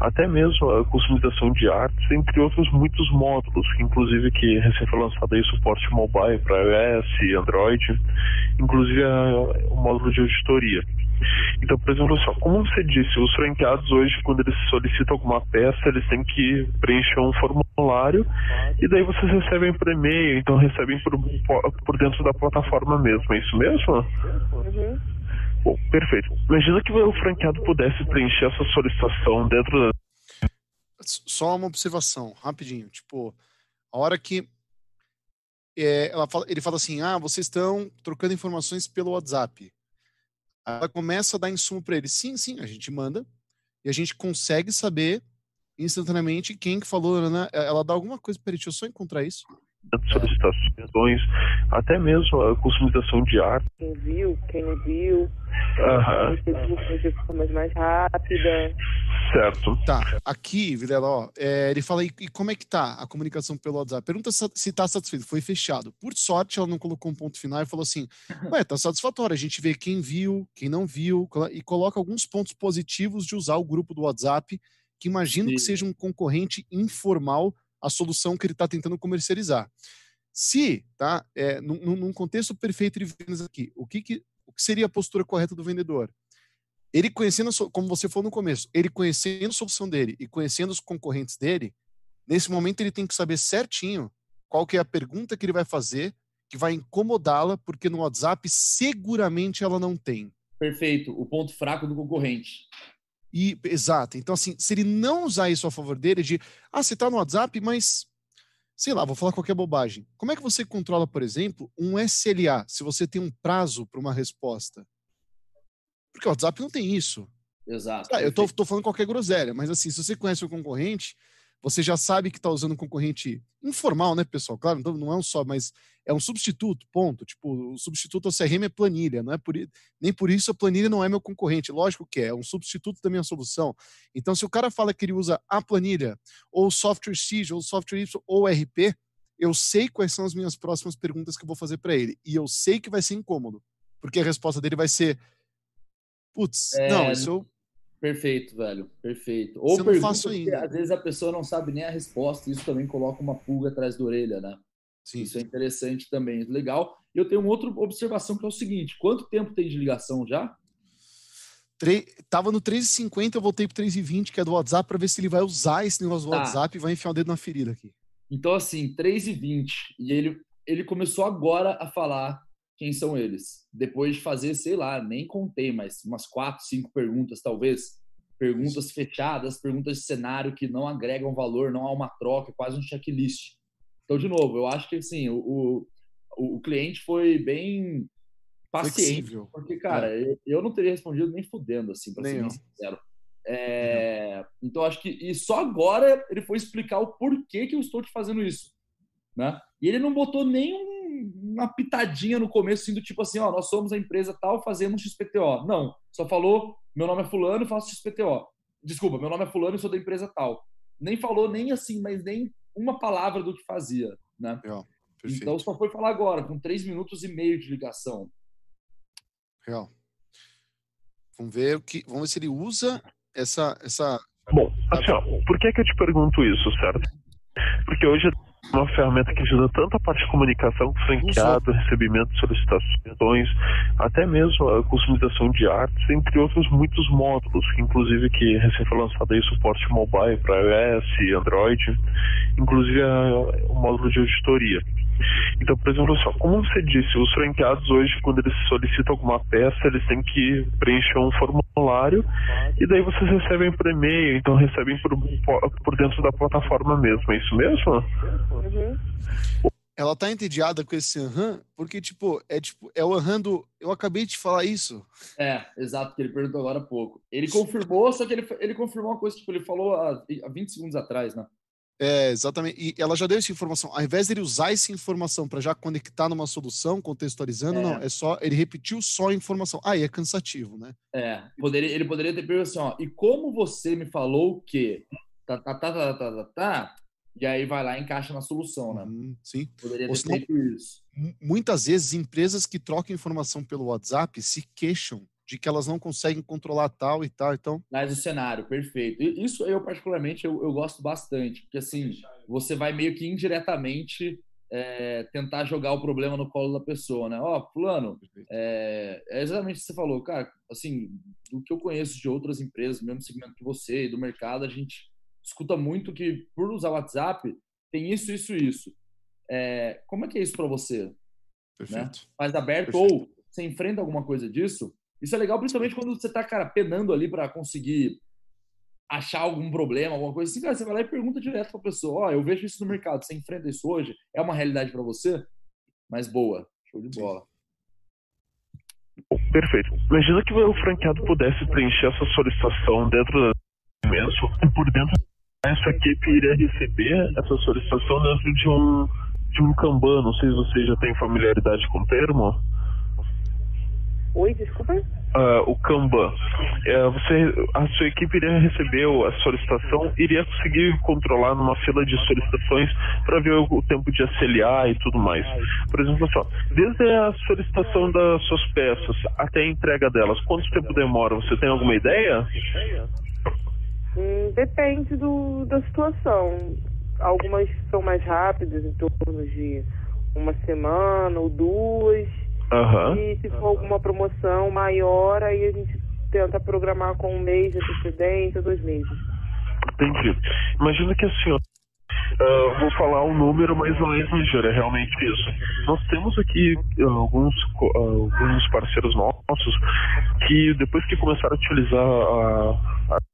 até mesmo a customização de artes, entre outros muitos módulos, inclusive que recém foi lançado aí suporte mobile para iOS, Android, inclusive o módulo de auditoria. Então, por exemplo, só, como você disse, os franqueados hoje, quando eles solicitam alguma peça, eles têm que preencher um formulário e daí vocês recebem por e-mail, então recebem por, por dentro da plataforma mesmo, é isso mesmo? Uhum. Bom, perfeito. Imagina que o franqueado pudesse preencher essa solicitação dentro da. Só uma observação, rapidinho. Tipo, a hora que é, fala, ele fala assim: ah, vocês estão trocando informações pelo WhatsApp ela começa a dar insumo para ele. Sim, sim, a gente manda e a gente consegue saber instantaneamente quem que falou, né? Ela dá alguma coisa, peraí, deixa eu só encontrar isso. Solicitações, até mesmo a customização de arte. Quem viu, quem não viu, Aham. de forma mais rápida. Certo. Tá, aqui, Vilela, ó, é, ele fala, e, e, como é que tá a comunicação pelo WhatsApp? Pergunta se tá satisfeito. Foi fechado. Por sorte, ela não colocou um ponto final e falou assim, ué, tá satisfatório. A gente vê quem viu, quem não viu, e coloca alguns pontos positivos de usar o grupo do WhatsApp, que imagino Sim. que seja um concorrente informal à solução que ele está tentando comercializar. Se, tá, é, num, num contexto perfeito de vendas aqui, o que, que, o que seria a postura correta do vendedor? Ele conhecendo, como você falou no começo, ele conhecendo a solução dele e conhecendo os concorrentes dele, nesse momento ele tem que saber certinho qual que é a pergunta que ele vai fazer que vai incomodá-la, porque no WhatsApp seguramente ela não tem. Perfeito, o ponto fraco do concorrente. E, exato. Então, assim, se ele não usar isso a favor dele, de, ah, você tá no WhatsApp, mas, sei lá, vou falar qualquer bobagem. Como é que você controla, por exemplo, um SLA, se você tem um prazo para uma resposta? Porque o WhatsApp não tem isso. Exato. Ah, eu tô, tô, falando qualquer groselha, mas assim, se você conhece o concorrente, você já sabe que está usando um concorrente informal, né, pessoal? Claro, então não é um só, mas é um substituto, ponto. Tipo, o substituto ao CRM é planilha, não é por, nem por isso a planilha não é meu concorrente. Lógico que é, é um substituto da minha solução. Então, se o cara fala que ele usa a planilha, ou software X, ou software Y, ou RP, eu sei quais são as minhas próximas perguntas que eu vou fazer para ele. E eu sei que vai ser incômodo, porque a resposta dele vai ser Putz, é, não, isso eu... Perfeito, velho, perfeito. Ou eu faço ainda. Às vezes a pessoa não sabe nem a resposta, isso também coloca uma pulga atrás da orelha, né? Sim. Isso é interessante também, legal. E eu tenho uma outra observação que é o seguinte: quanto tempo tem de ligação já? Tre... Tava no 3,50, eu voltei pro 3,20, que é do WhatsApp, para ver se ele vai usar esse negócio do tá. WhatsApp e vai enfiar o dedo na ferida aqui. Então, assim, 3,20. E ele, ele começou agora a falar quem são eles. Depois de fazer, sei lá, nem contei, mas umas quatro, cinco perguntas, talvez. Perguntas fechadas, perguntas de cenário que não agregam valor, não há uma troca, é quase um checklist. Então, de novo, eu acho que assim, o, o, o cliente foi bem paciente. Flexível. Porque, cara, eu, eu não teria respondido nem fudendo, assim, pra Nem ser sincero. É, então, acho que. E só agora ele foi explicar o porquê que eu estou te fazendo isso. Né? E ele não botou nem um- uma pitadinha no começo, assim, do tipo assim: ó, nós somos a empresa tal, fazemos XPTO. Não. Só falou: meu nome é Fulano e faço XPTO. Desculpa, meu nome é Fulano e sou da empresa tal. Nem falou nem assim, mas nem uma palavra do que fazia. Né? Real. Então só foi falar agora, com três minutos e meio de ligação. Real. Vamos ver o que. Vamos ver se ele usa essa. essa... Bom, assim, ó, por que, que eu te pergunto isso, certo? Porque hoje uma ferramenta que ajuda tanto a parte de comunicação com franqueado, recebimento de solicitações, até mesmo a customização de artes, entre outros muitos módulos, inclusive que recém foi lançado aí suporte mobile para iOS, Android, inclusive o módulo de auditoria. Então, por exemplo, só, como você disse, os franqueados hoje, quando eles solicitam alguma peça, eles têm que preencher um formulário e daí vocês recebem por e-mail, então recebem por, por dentro da plataforma mesmo, é isso mesmo? Uhum. Ela tá entediada com esse aham, porque, tipo, é tipo, é o aham do. Eu acabei de falar isso. É, exato, que ele perguntou agora há pouco. Ele confirmou, só que ele, ele confirmou uma coisa, tipo, ele falou há, há 20 segundos atrás, né? É, exatamente. E ela já deu essa informação. Ao invés dele usar essa informação para já conectar numa solução, contextualizando, É. não. É só. Ele repetiu só a informação. Aí é cansativo, né? É, poderia, ele poderia ter perguntado assim, ó, e como você me falou que tá, tá, tá, tá, tá, tá, tá, e aí vai lá e encaixa na solução, né? Uhum, sim. Poderia ter senão- feito isso. Muitas vezes, empresas que trocam informação pelo WhatsApp se queixam de que elas não conseguem controlar tal e tal. Então, Mas o cenário, perfeito. E Isso eu, particularmente, eu, eu gosto bastante, porque assim, você vai meio que indiretamente é, tentar jogar o problema no colo da pessoa, né? Ó, fulano, é, é exatamente o que você falou, cara. Assim, do que eu conheço de outras empresas, mesmo segmento que você e do mercado, a gente escuta muito que por usar o WhatsApp tem isso, isso, isso. É, como é que é isso para você? perfeito. mais aberto Perfeito. ou você enfrenta alguma coisa disso, isso é legal principalmente quando você tá, cara, penando ali para conseguir achar algum problema, alguma coisa assim, cara, você vai lá e pergunta direto pra pessoa, ó, eu vejo isso no mercado, você enfrenta isso hoje? É uma realidade para você? Mas boa, show de bola. Bom, Perfeito. Imagina que o franqueado pudesse preencher essa solicitação dentro da mesmo, e por dentro essa equipe iria receber essa solicitação dentro de um de um Kanban, não sei se você já tem familiaridade com o termo. Oi, desculpa? Ah, o Kanban. É, você, a sua equipe iria receber a solicitação, iria conseguir controlar numa fila de solicitações para ver o, o tempo de SLA e tudo mais. Por exemplo, só, desde a solicitação das suas peças até a entrega delas, quanto tempo demora? Você tem alguma ideia? Hum, depende do, da situação. Algumas são mais rápidas, em torno de uma semana ou duas. Aham. E se for alguma promoção maior, aí a gente tenta programar com um mês de antecedência, dois meses. Entendi. Imagina que assim, ó, ah, vou falar um número, mas não é exagero, é realmente isso. Nós temos aqui ah, alguns, ah, alguns parceiros nossos que depois que começaram a utilizar a, a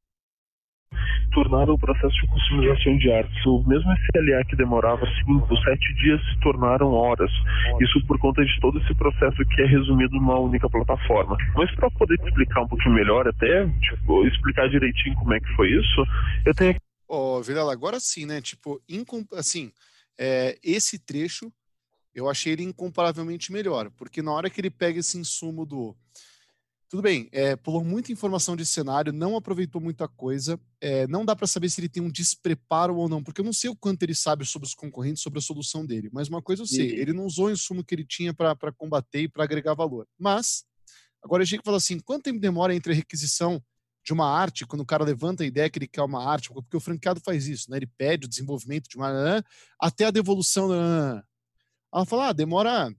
tornaram o processo de customização de artes. O mesmo SLA que demorava 5, 7 dias se tornaram horas. Isso por conta de todo esse processo que é resumido numa única plataforma. Mas para poder explicar um pouquinho melhor, até tipo, explicar direitinho como é que foi isso, eu tenho Ó, Vilela, agora sim, né? Tipo, assim, é, esse trecho eu achei ele incomparavelmente melhor, porque na hora que ele pega esse insumo do. Tudo bem, é, pulou muita informação de cenário, não aproveitou muita coisa, é, não dá para saber se ele tem um despreparo ou não, porque eu não sei o quanto ele sabe sobre os concorrentes, sobre a solução dele, mas uma coisa eu sei, Sim. ele não usou o insumo que ele tinha para combater e para agregar valor. Mas, agora a gente fala assim: quanto tempo demora entre a requisição de uma arte, quando o cara levanta a ideia que ele quer uma arte, porque o franqueado faz isso, né? Ele pede o desenvolvimento de uma até a devolução. Ela fala, ah, demora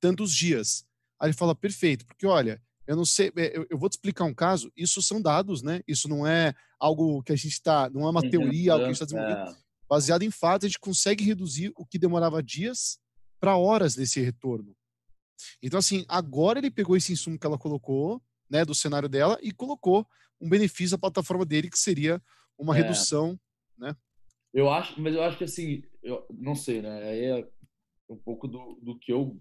tantos dias. Aí ele fala, perfeito, porque olha, eu não sei, é, eu, vou te explicar um caso, isso são dados, né? Isso não é algo que a gente está, não é uma teoria, algo que a gente está desenvolvendo. É, Baseado em fatos, a gente consegue reduzir o que demorava dias para horas desse retorno. Então, assim, agora ele pegou esse insumo que ela colocou, né, do cenário dela, e colocou um benefício à plataforma dele, que seria uma É. redução. eu acho, mas eu acho que assim, eu não sei, né? Aí é- um pouco do, do que eu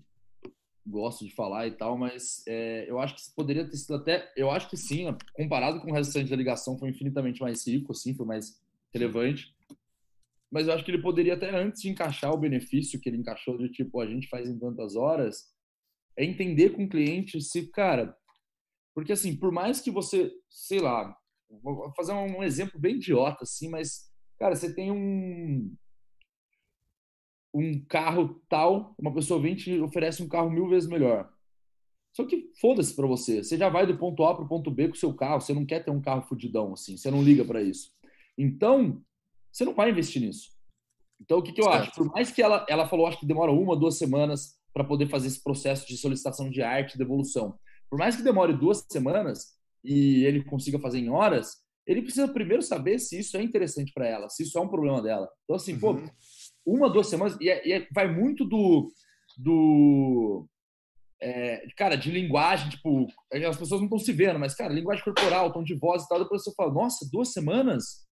gosto de falar e tal, mas é, eu acho que poderia ter sido até, eu acho que sim, comparado com o restante da ligação, foi infinitamente mais rico, assim, foi mais relevante. Mas eu acho que ele poderia até antes de encaixar o benefício que ele encaixou de tipo a gente faz em tantas horas, é entender com o cliente se, cara, porque assim, por mais que você, sei lá, vou fazer um exemplo bem idiota assim, mas cara, você tem um um carro tal, uma pessoa vem e te oferece um carro mil vezes melhor. Só que foda-se para você. Você já vai do ponto A para o ponto B com o seu carro. Você não quer ter um carro fudidão assim. Você não liga para isso. Então, você não vai investir nisso. Então, o que, que eu certo. acho? Por mais que ela, ela falou, acho que demora uma, duas semanas para poder fazer esse processo de solicitação de arte e devolução. Por mais que demore duas semanas e ele consiga fazer em horas, ele precisa primeiro saber se isso é interessante para ela, se isso é um problema dela. Então, assim, uhum. pô, uma, duas semanas, e, é, e é, vai muito do. do é, cara, de linguagem, tipo, as pessoas não estão se vendo, mas, cara, linguagem corporal, tom de voz e tal, depois você fala, nossa, duas semanas?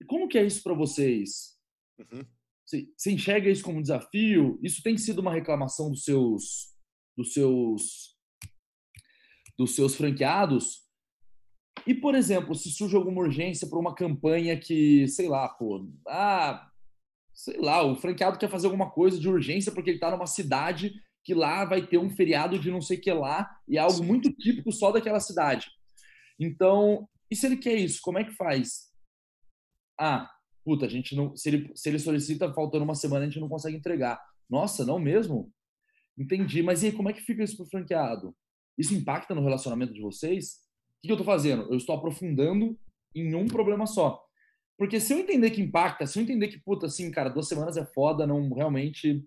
E como que é isso para vocês? Uhum. Você, você enxerga isso como um desafio? Isso tem sido uma reclamação dos seus, dos seus, dos seus franqueados? E, por exemplo, se surge alguma urgência para uma campanha que, sei lá, pô, ah, sei lá, o franqueado quer fazer alguma coisa de urgência porque ele está numa cidade que lá vai ter um feriado de não sei o que lá e é algo muito típico só daquela cidade. Então, e se ele quer isso, como é que faz? Ah, puta, a gente não. Se ele, se ele solicita faltando uma semana, a gente não consegue entregar. Nossa, não mesmo? Entendi. Mas e aí, como é que fica isso pro franqueado? Isso impacta no relacionamento de vocês? O que eu estou fazendo? Eu estou aprofundando em um problema só. Porque se eu entender que impacta, se eu entender que, puta, assim, cara, duas semanas é foda, não realmente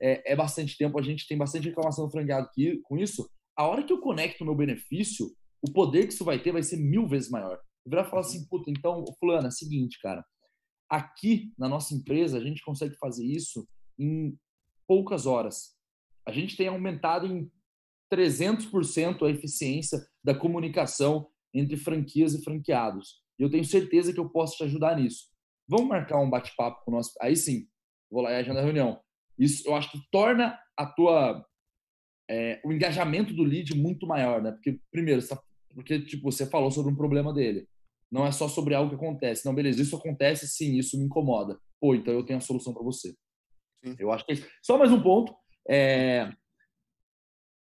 é, é bastante tempo, a gente tem bastante reclamação do franqueado aqui, com isso, a hora que eu conecto o meu benefício, o poder que isso vai ter vai ser mil vezes maior. Eu virar falar assim, puta, então, fulano, é seguinte, cara, aqui na nossa empresa a gente consegue fazer isso em poucas horas. A gente tem aumentado em 300% a eficiência da comunicação entre franquias e franqueados. E eu tenho certeza que eu posso te ajudar nisso. Vamos marcar um bate-papo com o nosso. Aí sim, vou lá e agenda a reunião. Isso eu acho que torna a tua é, o engajamento do lead muito maior, né? Porque primeiro, tá, porque tipo você falou sobre um problema dele. Não é só sobre algo que acontece. Não, beleza, isso acontece, sim, isso me incomoda. Pô, então eu tenho a solução para você. Sim. Eu acho que é isso. Só mais um ponto. É...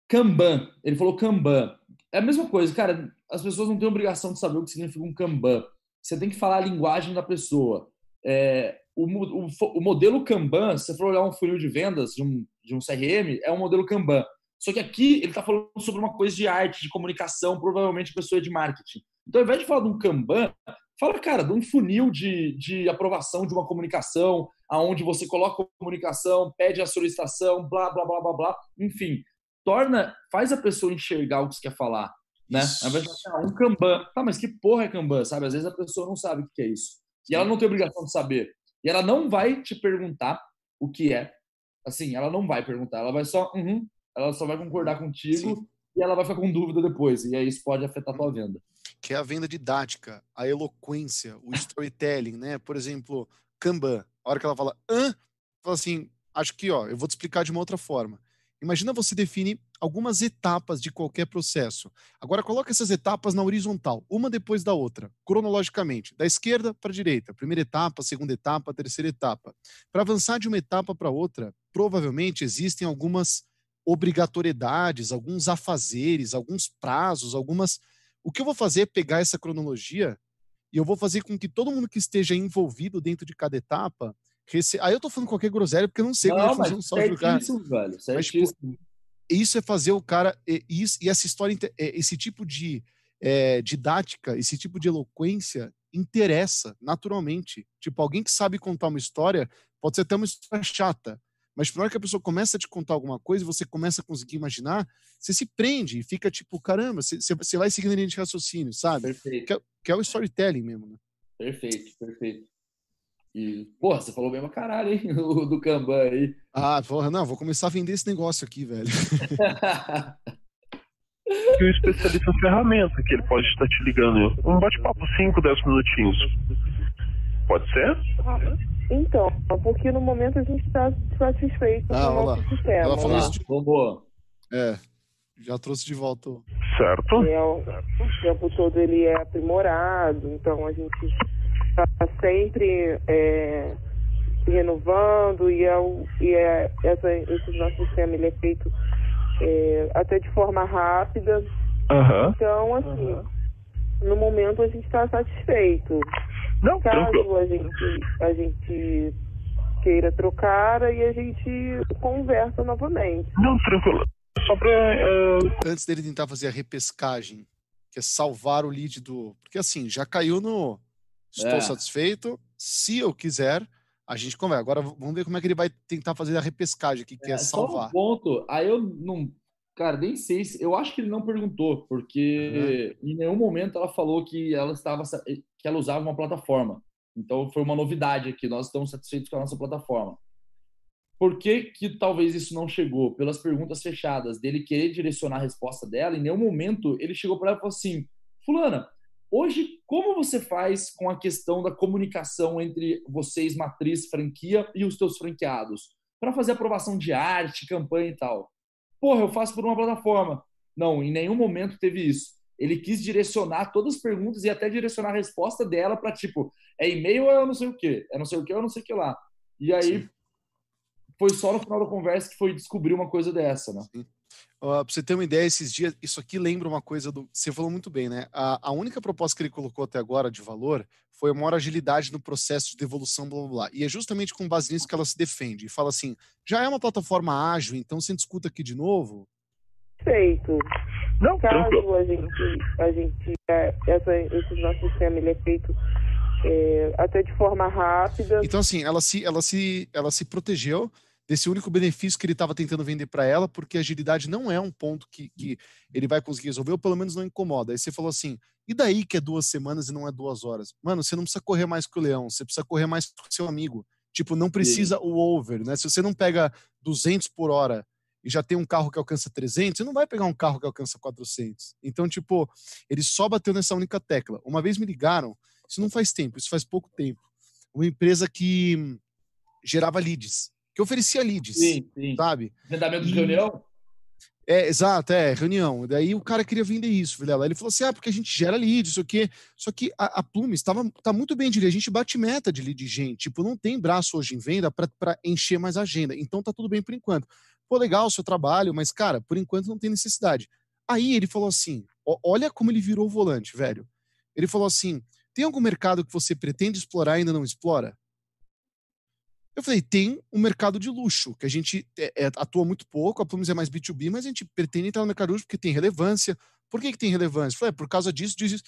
Kanban. Ele falou Kanban. É a mesma coisa, cara as pessoas não têm obrigação de saber o que significa um Kanban. Você tem que falar a linguagem da pessoa. É, o, o, o, modelo Kanban, se você for olhar um funil de vendas de um, de um CRM, é um modelo Kanban. Só que aqui ele está falando sobre uma coisa de arte, de comunicação, provavelmente pessoa de marketing. Então, ao invés de falar de um Kanban, fala, cara, de um funil de, de aprovação de uma comunicação, aonde você coloca a comunicação, pede a solicitação, blá, blá, blá, blá, blá. Enfim, torna, faz a pessoa enxergar o que você quer falar né? Ao invés de ah, um Kanban. Tá, mas que porra é Kanban, sabe? Às vezes a pessoa não sabe o que é isso. E ela não tem obrigação de saber. E ela não vai te perguntar o que é. Assim, ela não vai perguntar. Ela vai só, uhum, ela só vai concordar contigo Sim. e ela vai ficar com dúvida depois. E aí isso pode afetar a tua venda. Que é a venda didática, a eloquência, o storytelling, né? Por exemplo, Kanban. A hora que ela fala, hã? Fala assim, acho que, ó, eu vou te explicar de uma outra forma. Imagina você define algumas etapas de qualquer processo. Agora coloca essas etapas na horizontal, uma depois da outra, cronologicamente, da esquerda para a direita, primeira etapa, segunda etapa, terceira etapa. Para avançar de uma etapa para outra, provavelmente existem algumas obrigatoriedades, alguns afazeres, alguns prazos, algumas O que eu vou fazer é pegar essa cronologia e eu vou fazer com que todo mundo que esteja envolvido dentro de cada etapa Rece... Aí eu tô falando qualquer groselha porque eu não sei não, como é funciona o software do cara. Velho, mas, tipo, isso é fazer o cara. Isso, e essa história, é, esse tipo de é, didática, esse tipo de eloquência interessa naturalmente. Tipo, alguém que sabe contar uma história pode ser até uma história chata, mas na hora que a pessoa começa a te contar alguma coisa e você começa a conseguir imaginar, você se prende e fica tipo, caramba, você, você vai seguindo a linha de raciocínio, sabe? Perfeito. Que é, que é o storytelling mesmo, né? Perfeito, perfeito. E, porra, você falou bem pra caralho, hein? O do Kanban aí. Ah, porra, não, vou começar a vender esse negócio aqui, velho. e o especialista em ferramenta, que ele pode estar te ligando. Um bate-papo, 5, 10 minutinhos. Pode ser? Então, porque no momento a gente está satisfeito Ah, com o nosso lá. sistema. Ela falou né? isso de- Boa. É, já trouxe de volta. o- Certo? É, o tempo todo ele é aprimorado, então a gente está sempre é, se renovando e, é, o- e é, essa, esse nosso sistema ele é feito é, até de forma rápida. Aham. Então, assim, no momento a gente está satisfeito. Não, tranquilo. Caso a gente, a gente queira trocar, aí a gente conversa novamente. Não, tranquilo. Só pra. eh, Antes dele tentar fazer a repescagem, que é salvar o lead do. Porque assim, já caiu no. Estou É. satisfeito. Se eu quiser, a gente conversa. Agora vamos ver como é que ele vai tentar fazer a repescagem que é, só um salvar. ponto. Aí eu não. Cara, nem sei se. Eu acho que ele não perguntou, porque Uhum. em nenhum momento ela falou que ela estava que ela usava uma plataforma. Então foi uma novidade aqui. Nós estamos satisfeitos com a nossa plataforma. Por que, que talvez isso não chegou? Pelas perguntas fechadas, dele querer direcionar a resposta dela, em nenhum momento ele chegou para ela e falou assim: Fulana, hoje como você faz com a questão da comunicação entre vocês, matriz, franquia, e os teus franqueados? Para fazer aprovação de arte, campanha e tal. Porra, eu faço por uma plataforma. Não, em nenhum momento teve isso. Ele quis direcionar todas as perguntas e até direcionar a resposta dela para tipo, é e-mail ou é não sei o quê? É não sei o quê ou não sei o que lá. E aí Sim. foi só no final da conversa que foi descobrir uma coisa dessa, né? Ó, pra você ter uma ideia, esses dias, isso aqui lembra uma coisa do. Você falou muito bem, né? A, a única proposta que ele colocou até agora de valor foi a maior agilidade no processo de devolução, blá blá blá. E é justamente com base nisso que ela se defende. E fala assim: já é uma plataforma ágil, então você discuta aqui de novo. Feito. Não. Caso a gente, a gente é, essa, esse nosso sistema ele é feito é, até de forma rápida. Então, assim, ela se, ela se, ela se protegeu desse único benefício que ele estava tentando vender para ela, porque agilidade não é um ponto que, que ele vai conseguir resolver, ou pelo menos não incomoda. Aí você falou assim: e daí que é duas semanas e não é duas horas? Mano, você não precisa correr mais que o leão, você precisa correr mais com o seu amigo. Tipo, não precisa o over, né? Se você não pega 200 por hora e já tem um carro que alcança 300, você não vai pegar um carro que alcança 400. Então, tipo, ele só bateu nessa única tecla. Uma vez me ligaram, isso não faz tempo, isso faz pouco tempo. Uma empresa que gerava leads, que oferecia leads, Sim, sim. sabe? Agendamento de reunião? É, exato, é, reunião. Daí o cara queria vender isso, Vilela. Ele falou assim: ah, porque a gente gera lead, isso aqui. Só que a, a Plume estava tá muito bem de lead. A gente bate meta de lead gente. Tipo, não tem braço hoje em venda para encher mais a agenda. Então tá tudo bem por enquanto. Pô, legal o seu trabalho, mas, cara, por enquanto não tem necessidade. Aí ele falou assim: ó, olha como ele virou o volante, velho. Ele falou assim: tem algum mercado que você pretende explorar e ainda não explora? Eu falei, tem um mercado de luxo, que a gente é, é, atua muito pouco, a Plumes é mais B2B, mas a gente pretende entrar no mercado de luxo porque tem relevância. Por que, que tem relevância? Eu falei, é, por causa disso, disso, disso.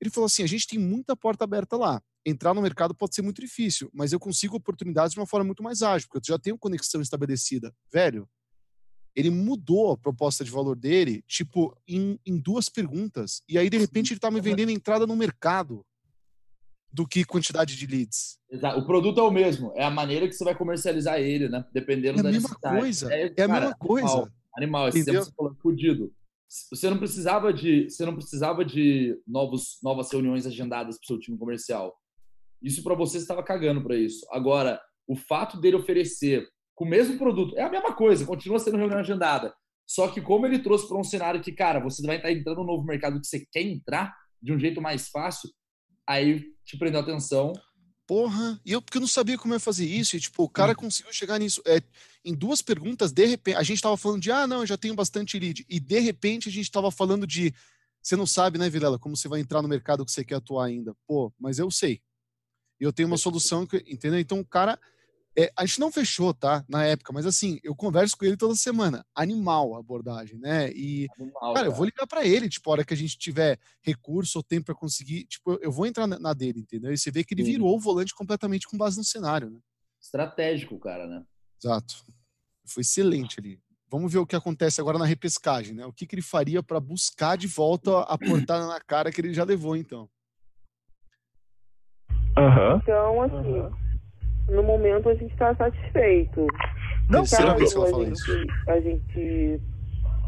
Ele falou assim, a gente tem muita porta aberta lá. Entrar no mercado pode ser muito difícil, mas eu consigo oportunidades de uma forma muito mais ágil, porque eu já tenho conexão estabelecida. Velho, ele mudou a proposta de valor dele, tipo, em, em duas perguntas. E aí, de repente, ele tá me vendendo entrada no mercado do que quantidade de leads. Exato. O produto é o mesmo, é a maneira que você vai comercializar ele, né? Dependendo É da mesma necessidade. coisa, é a mesma coisa. Animal, animal. esse tempo você falou, fudido. Você não precisava de, você não precisava de novos, novas reuniões agendadas para o seu time comercial. Isso para você estava cagando para isso. Agora, o fato dele oferecer com o mesmo produto é a mesma coisa, continua sendo reunião agendada. Só que como ele trouxe para um cenário que, cara, você vai estar entrando no novo mercado que você quer entrar de um jeito mais fácil, aí te prendeu a atenção. Porra, e eu porque eu não sabia como ia fazer isso, e tipo, o cara conseguiu chegar nisso. É, em duas perguntas, de repente, a gente tava falando de, ah, não, eu já tenho bastante lead, e de repente a gente tava falando de, você não sabe, né, Vilela, como você vai entrar no mercado que você quer atuar ainda. Pô, mas eu sei. E eu tenho uma solução, que, entendeu? Então o cara, é, a gente não fechou, tá, na época, mas assim, eu converso com ele toda semana. Animal a abordagem, né? E, Animal, cara, eu vou ligar para ele, tipo, a hora que a gente tiver recurso ou tempo para conseguir, tipo, eu vou entrar na, dele, entendeu? E você vê que ele Sim. virou o volante completamente com base no cenário, né? Estratégico, cara, né? Exato. Foi excelente ali. Vamos ver o que acontece agora na repescagem, né? O que, que ele faria para buscar de volta a portada na cara que ele já levou, então. Aham. Então, assim, no momento a gente está satisfeito. Não, vez que ela a fala isso. gente, a gente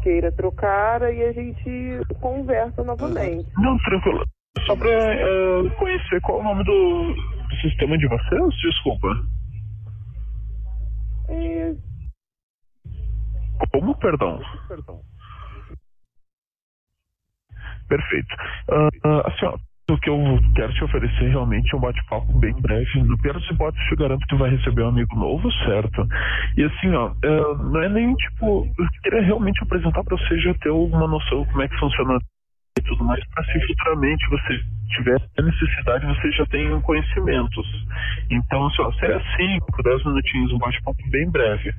queira trocar, aí a gente conversa novamente. Não, tranquilo. Só pra eh, conhecer qual é o nome do, do sistema de vocês? Desculpa. É, Como, perdão? Perfeito. Ah, ah, assim, ó, o que eu quero te oferecer realmente é um bate-papo bem breve. No pior das hipóteses, eu garanto que vai receber um amigo novo, certo? E assim, ó, é, não é nem tipo. Eu queria realmente apresentar para você já ter alguma noção de como é que funciona e tudo mais, para se futuramente você tiver necessidade, você já tem conhecimentos. Então, assim, ó, seria 5, 10 minutinhos, um bate-papo bem breve.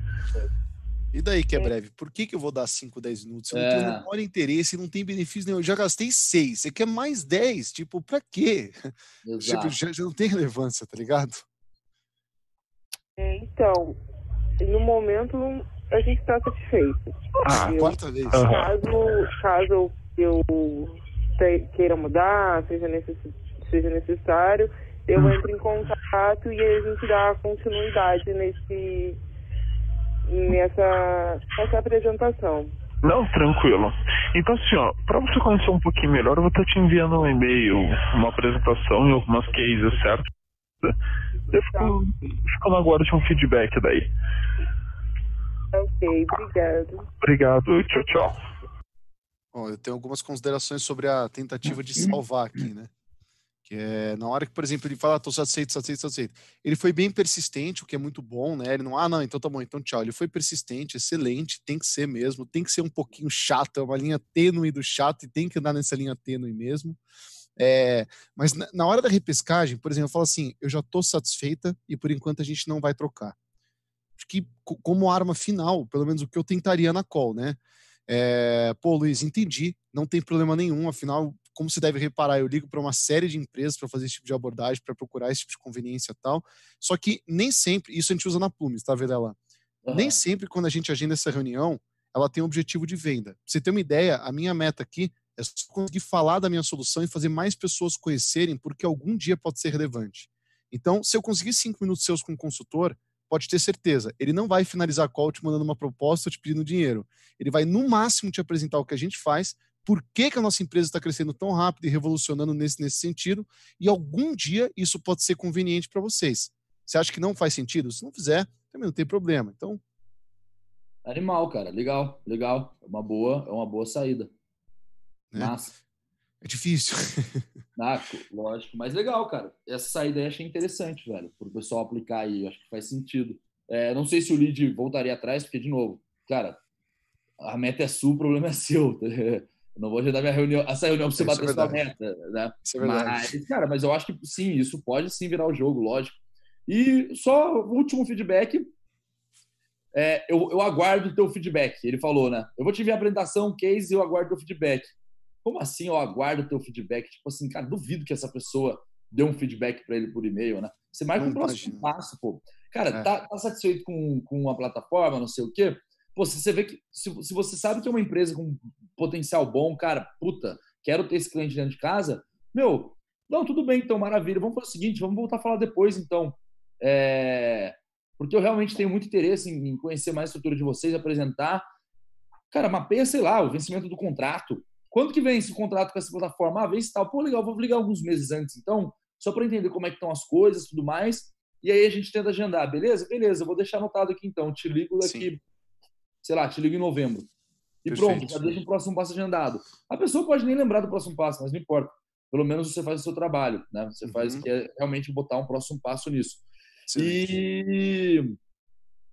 E daí que é breve? Por que, que eu vou dar 5, 10 minutos? Eu não tenho o É. menor interesse, não tem benefício nenhum. Eu já gastei 6. Você quer mais 10? Tipo, pra quê? Tipo, já, já não tem relevância, tá ligado? é, então, no momento a gente está satisfeito. Ah, Eu- Quarta vez. Caso, caso eu te- queira mudar, seja, necess- seja necessário, eu Hum. entro em contato e a gente dá continuidade nesse, nessa, nessa apresentação. Não, tranquilo. Então, assim, ó, pra você conhecer um pouquinho melhor, eu vou estar te enviando um e-mail, uma apresentação e algumas cases, certo? Eu fico, fico na guarda de um feedback daí. Ok, obrigado. Obrigado, tchau, tchau. Ó, eu tenho algumas considerações sobre a tentativa de salvar aqui, né? Que é na hora que, por exemplo, ele fala, ah, tô satisfeito, satisfeito, satisfeito. Ele foi bem persistente, o que é muito bom, né? Ele não, ah, não, então tá bom, então tchau. Ele foi persistente, excelente, tem que ser mesmo, tem que ser um pouquinho chato, é uma linha tênue do chato e tem que andar nessa linha tênue mesmo. É, mas na, na hora da repescagem, por exemplo, eu falo assim, eu já tô satisfeita e por enquanto a gente não vai trocar. Acho que co- como arma final, pelo menos o que eu tentaria na call, né? É, pô, Luiz, entendi, não tem problema nenhum, afinal, como você deve reparar, eu ligo para uma série de empresas para fazer esse tipo de abordagem, para procurar esse tipo de conveniência e tal. Só que nem sempre, isso a gente usa na Plumes, tá, Vedela? Nem Aham. sempre quando a gente agenda essa reunião, ela tem um objetivo de venda. Pra você ter uma ideia, a minha meta aqui é só conseguir falar da minha solução e fazer mais pessoas conhecerem, porque algum dia pode ser relevante. Então, se eu conseguir cinco minutos seus com o consultor, pode ter certeza, ele não vai finalizar a call te mandando uma proposta ou te pedindo dinheiro. Ele vai, no máximo, te apresentar o que a gente faz, por que, que a nossa empresa está crescendo tão rápido e revolucionando nesse, nesse sentido, e algum dia isso pode ser conveniente para vocês. Você acha que não faz sentido? Se não fizer, também não tem problema. Então, Animal, cara. Legal, legal. É uma boa, é uma boa saída. É. Massa. é difícil. Ah, lógico, mas legal, cara. Essa saída aí achei interessante, velho, pro pessoal aplicar aí. Eu Acho que faz sentido. É, não sei se o lead voltaria atrás, porque, de novo, cara, a meta é sua, o problema é seu. Não vou agendar minha reunião, essa reunião pra você é bater sua meta, né? Isso é verdade. Mas, cara, mas eu acho que sim, isso pode sim virar o jogo, lógico. E só o último feedback. é, eu, eu aguardo o teu feedback. Ele falou, né? Eu vou te enviar a apresentação, case, e eu aguardo o teu feedback. Como assim eu aguardo o teu feedback? Tipo assim, cara, duvido que essa pessoa dê um feedback para ele por e-mail, né? Você marca Não um próximo passo, pô. Cara, É. tá, tá satisfeito com, com a plataforma, não sei o quê? Pô, se você vê que. Se, se você sabe que é uma empresa com potencial bom, cara, puta, quero ter esse cliente dentro de casa, meu, não, tudo bem, então, maravilha. Vamos fazer o seguinte, vamos voltar a falar depois, então. É, Porque eu realmente tenho muito interesse em conhecer mais a estrutura de vocês, apresentar. Cara, mapeia, sei lá, o vencimento do contrato. Quando que vence o contrato com essa plataforma? Ah, vence tal. Pô, legal, vou ligar alguns meses antes, então, só para entender como é que estão as coisas tudo mais. E aí a gente tenta agendar, beleza? Beleza, eu vou deixar anotado aqui então. Te ligo daqui, sei lá, te ligo em novembro. E Perfeito. pronto, já deixa o próximo passo agendado. A pessoa pode nem lembrar do próximo passo, mas não importa. Pelo menos você faz o seu trabalho, né? Você faz Uhum. que é realmente botar um próximo passo nisso. Excelente. E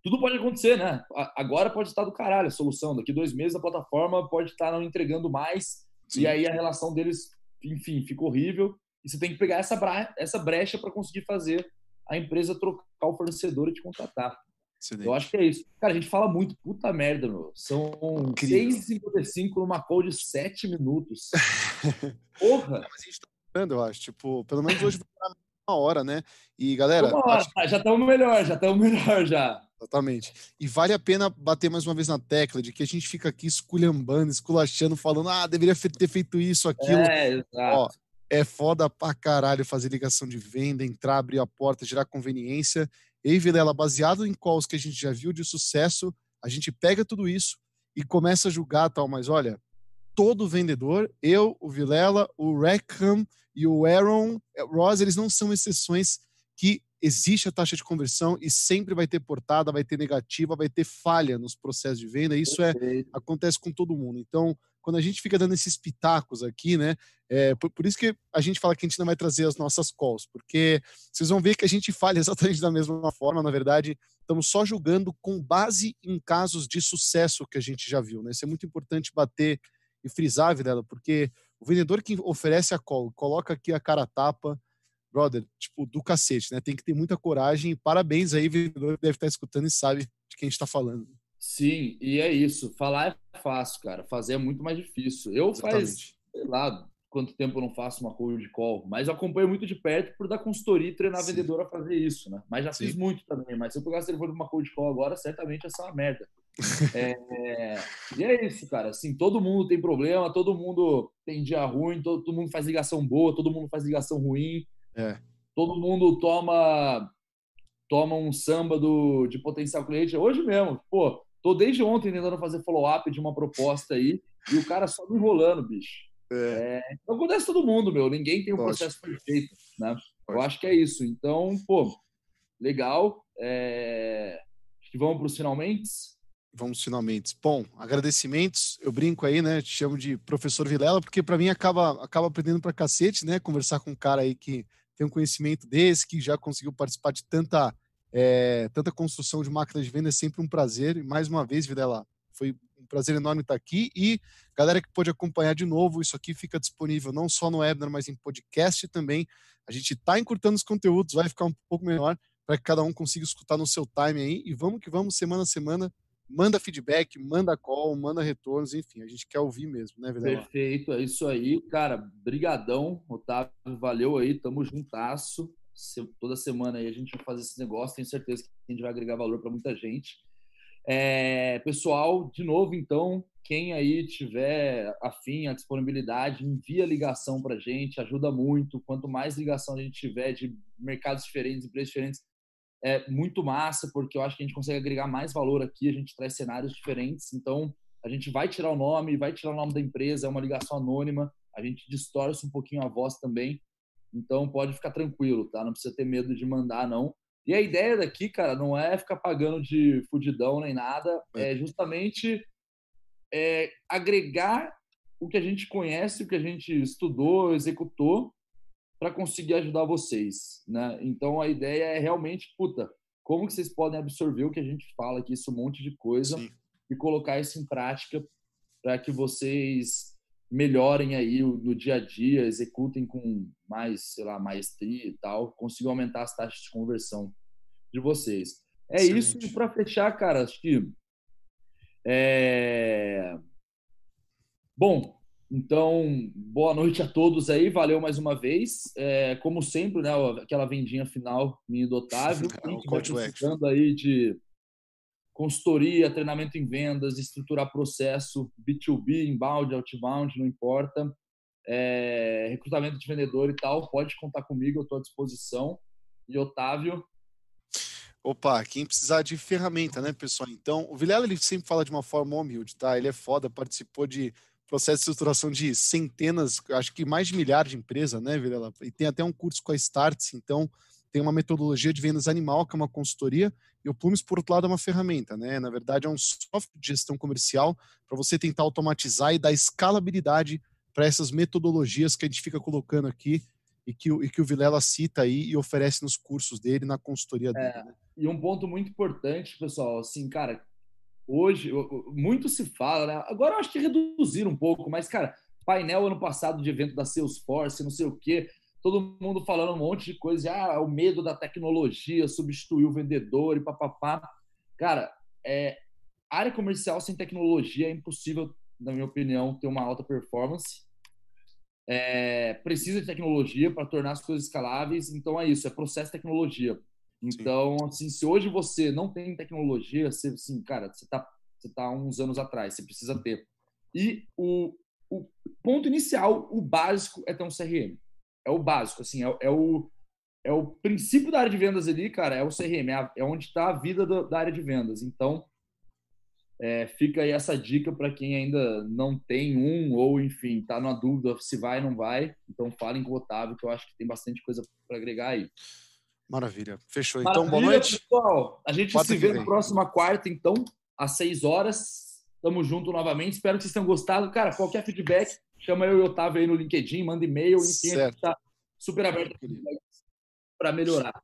tudo pode acontecer, né? Agora pode estar do caralho a solução. Daqui dois meses a plataforma pode estar não entregando mais. Sim. E aí a relação deles, enfim, fica horrível. E você tem que pegar essa brecha para conseguir fazer a empresa trocar o fornecedor e te contratar. Excelente. Eu acho que é isso. Cara, a gente fala muito, puta merda, meu. São Incrível. 6h55 numa call de 7 minutos. Porra! Mas a gente tá falando, eu acho. Tipo, pelo menos hoje vai uma hora, né? E galera, Uma hora, acho- tá, já estamos melhor, já estamos melhor já. exatamente. E vale a pena bater mais uma vez na tecla de que a gente fica aqui esculhambando, esculachando, falando, ah, deveria ter feito isso, aquilo. É, exato. Ó, é foda pra caralho fazer ligação de venda, entrar, abrir a porta, gerar conveniência. E Vilela, baseado em calls que a gente já viu de sucesso, a gente pega tudo isso e começa a julgar tal, mas olha, todo vendedor, eu, o Vilela, o Rackham e o Aaron eh, Ross, eles não são exceções que existe a taxa de conversão e sempre vai ter portada, vai ter negativa, vai ter falha nos processos de venda. Isso é acontece com todo mundo. Então, quando a gente fica dando esses pitacos aqui, né? É, por, por, isso que a gente fala que a gente não vai trazer as nossas calls, porque vocês vão ver que a gente falha exatamente da mesma forma. Na verdade, estamos só julgando com base em casos de sucesso que a gente já viu, né? Isso é muito importante bater e frisar, Videla, porque o vendedor que oferece a call, coloca aqui a cara tapa, brother, tipo, do cacete, né? Tem que ter muita coragem. Parabéns aí, vendedor que deve estar escutando e sabe de quem está falando. Sim, e é isso. Falar é fácil, cara. Fazer é muito mais difícil. Eu Exatamente. faz, sei lá, quanto tempo eu não faço uma cold call, mas eu acompanho muito de perto por dar consultoria e treinar Sim. a vendedora a fazer isso, né? Mas já Sim. fiz muito também. Mas se eu pegasse telefone de uma cold call agora, certamente ia ser uma merda. é, e é isso, cara. Assim, todo mundo tem problema, todo mundo tem dia ruim, todo, todo mundo faz ligação boa, todo mundo faz ligação ruim. É. Todo mundo toma toma um samba do, de potencial cliente. Hoje mesmo, pô, Tô desde ontem tentando fazer follow-up de uma proposta aí e o cara só me enrolando, bicho. É. É, não acontece todo mundo, meu. Ninguém tem um processo perfeito, né? Eu acho que é isso. Então, pô, legal. É... Vamos para os finalmente? Vamos finalmente. Bom, agradecimentos. Eu brinco aí, né? Te chamo de professor Vilela, porque para mim acaba, acaba aprendendo para cacete, né? Conversar com um cara aí que tem um conhecimento desse, que já conseguiu participar de tanta é, tanta construção de máquina de venda é sempre um prazer. E mais uma vez, Videla, foi um prazer enorme estar aqui. E galera que pode acompanhar de novo, isso aqui fica disponível não só no webinar, mas em podcast também. A gente está encurtando os conteúdos, vai ficar um pouco menor para que cada um consiga escutar no seu time aí. E vamos que vamos, semana a semana. Manda feedback, manda call, manda retornos, enfim, a gente quer ouvir mesmo, né, Videla? Perfeito, é isso aí, cara. Brigadão, Otávio, valeu aí, tamo juntasso toda semana aí a gente vai fazer esse negócio. Tenho certeza que a gente vai agregar valor para muita gente. É, pessoal, de novo, então, quem aí tiver afim, a disponibilidade, envia ligação para a gente, ajuda muito. Quanto mais ligação a gente tiver de mercados diferentes, empresas diferentes, é muito massa, porque eu acho que a gente consegue agregar mais valor aqui, a gente traz cenários diferentes. Então, a gente vai tirar o nome, vai tirar o nome da empresa, é uma ligação anônima, a gente distorce um pouquinho a voz também, então pode ficar tranquilo, tá? Não precisa ter medo de mandar, não. E a ideia daqui, cara, não é ficar pagando de fudidão nem nada, é, é justamente é, agregar o que a gente conhece, o que a gente estudou, executou, para conseguir ajudar vocês, né? Então a ideia é realmente, puta, como que vocês podem absorver o que a gente fala aqui, isso um monte de coisa, Sim. e colocar isso em prática para que vocês melhorem aí no dia a dia, executem com mais, sei lá, maestria e tal, consigam aumentar as taxas de conversão de vocês. É Excelente. isso. E para fechar, cara, acho que. É... Bom, então, boa noite a todos aí, valeu mais uma vez. É, como sempre, né, aquela vendinha final minha do Otávio. Quem estiver precisando aí de consultoria, treinamento em vendas, estruturar processo, B2B, inbound, outbound, não importa, é, recrutamento de vendedor e tal, pode contar comigo, eu estou à disposição. E Otávio? Opa, quem precisar de ferramenta, né, pessoal? Então, o Vilela ele sempre fala de uma forma humilde, tá? Ele é foda, participou de processo de estruturação de centenas, acho que mais de milhares de empresas, né, Vilela? E tem até um curso com a Starts, então tem uma metodologia de vendas animal, que é uma consultoria, e o Plumes, por outro lado, é uma ferramenta, né? Na verdade, é um software de gestão comercial para você tentar automatizar e dar escalabilidade para essas metodologias que a gente fica colocando aqui e que, e que o Vilela cita aí e oferece nos cursos dele, na consultoria dele. É, né? E um ponto muito importante, pessoal, assim, cara, hoje muito se fala, né? Agora eu acho que reduzir um pouco, mas, cara, painel ano passado de evento da Salesforce, não sei o quê todo mundo falando um monte de coisa, ah, o medo da tecnologia substituir o vendedor e papapá. Cara, é, área comercial sem tecnologia é impossível, na minha opinião, ter uma alta performance. É, precisa de tecnologia para tornar as coisas escaláveis, então é isso, é processo de tecnologia. Então, Sim. assim, se hoje você não tem tecnologia, você, assim, cara, você está você tá uns anos atrás, você precisa ter. E o, o ponto inicial, o básico, é ter um CRM é o básico, assim, é, é, o, é o princípio da área de vendas ali, cara, é o CRM, é, é onde está a vida do, da área de vendas. Então, é, fica aí essa dica para quem ainda não tem um ou, enfim, está na dúvida se vai ou não vai. Então, falem com o Otávio, que eu acho que tem bastante coisa para agregar aí. Maravilha. Fechou. Então, boa Maravilha, noite. pessoal. A gente se vê na próxima quarta, então, às 6 horas. Tamo junto novamente. Espero que vocês tenham gostado. Cara, qualquer feedback, chama eu e o Otávio aí no LinkedIn, manda e-mail, enfim, a gente Certo. tá super aberto para melhorar.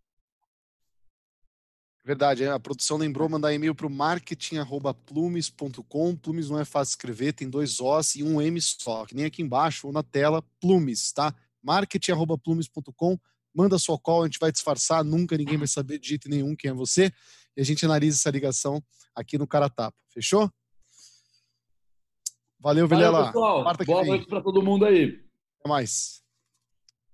Verdade, a produção lembrou mandar e-mail para o marketing.plumes.com. Plumes não é fácil escrever, tem dois Os e um M só, que nem aqui embaixo ou na tela, Plumes, tá? marketing.plumes.com. Manda sua call, a gente vai disfarçar, nunca ninguém vai saber de jeito nenhum quem é você. E a gente analisa essa ligação aqui no Cara Tapa. Fechou? Valeu, Valeu, Vilela. pessoal. Quarta que Boa noite para todo mundo aí. Até mais.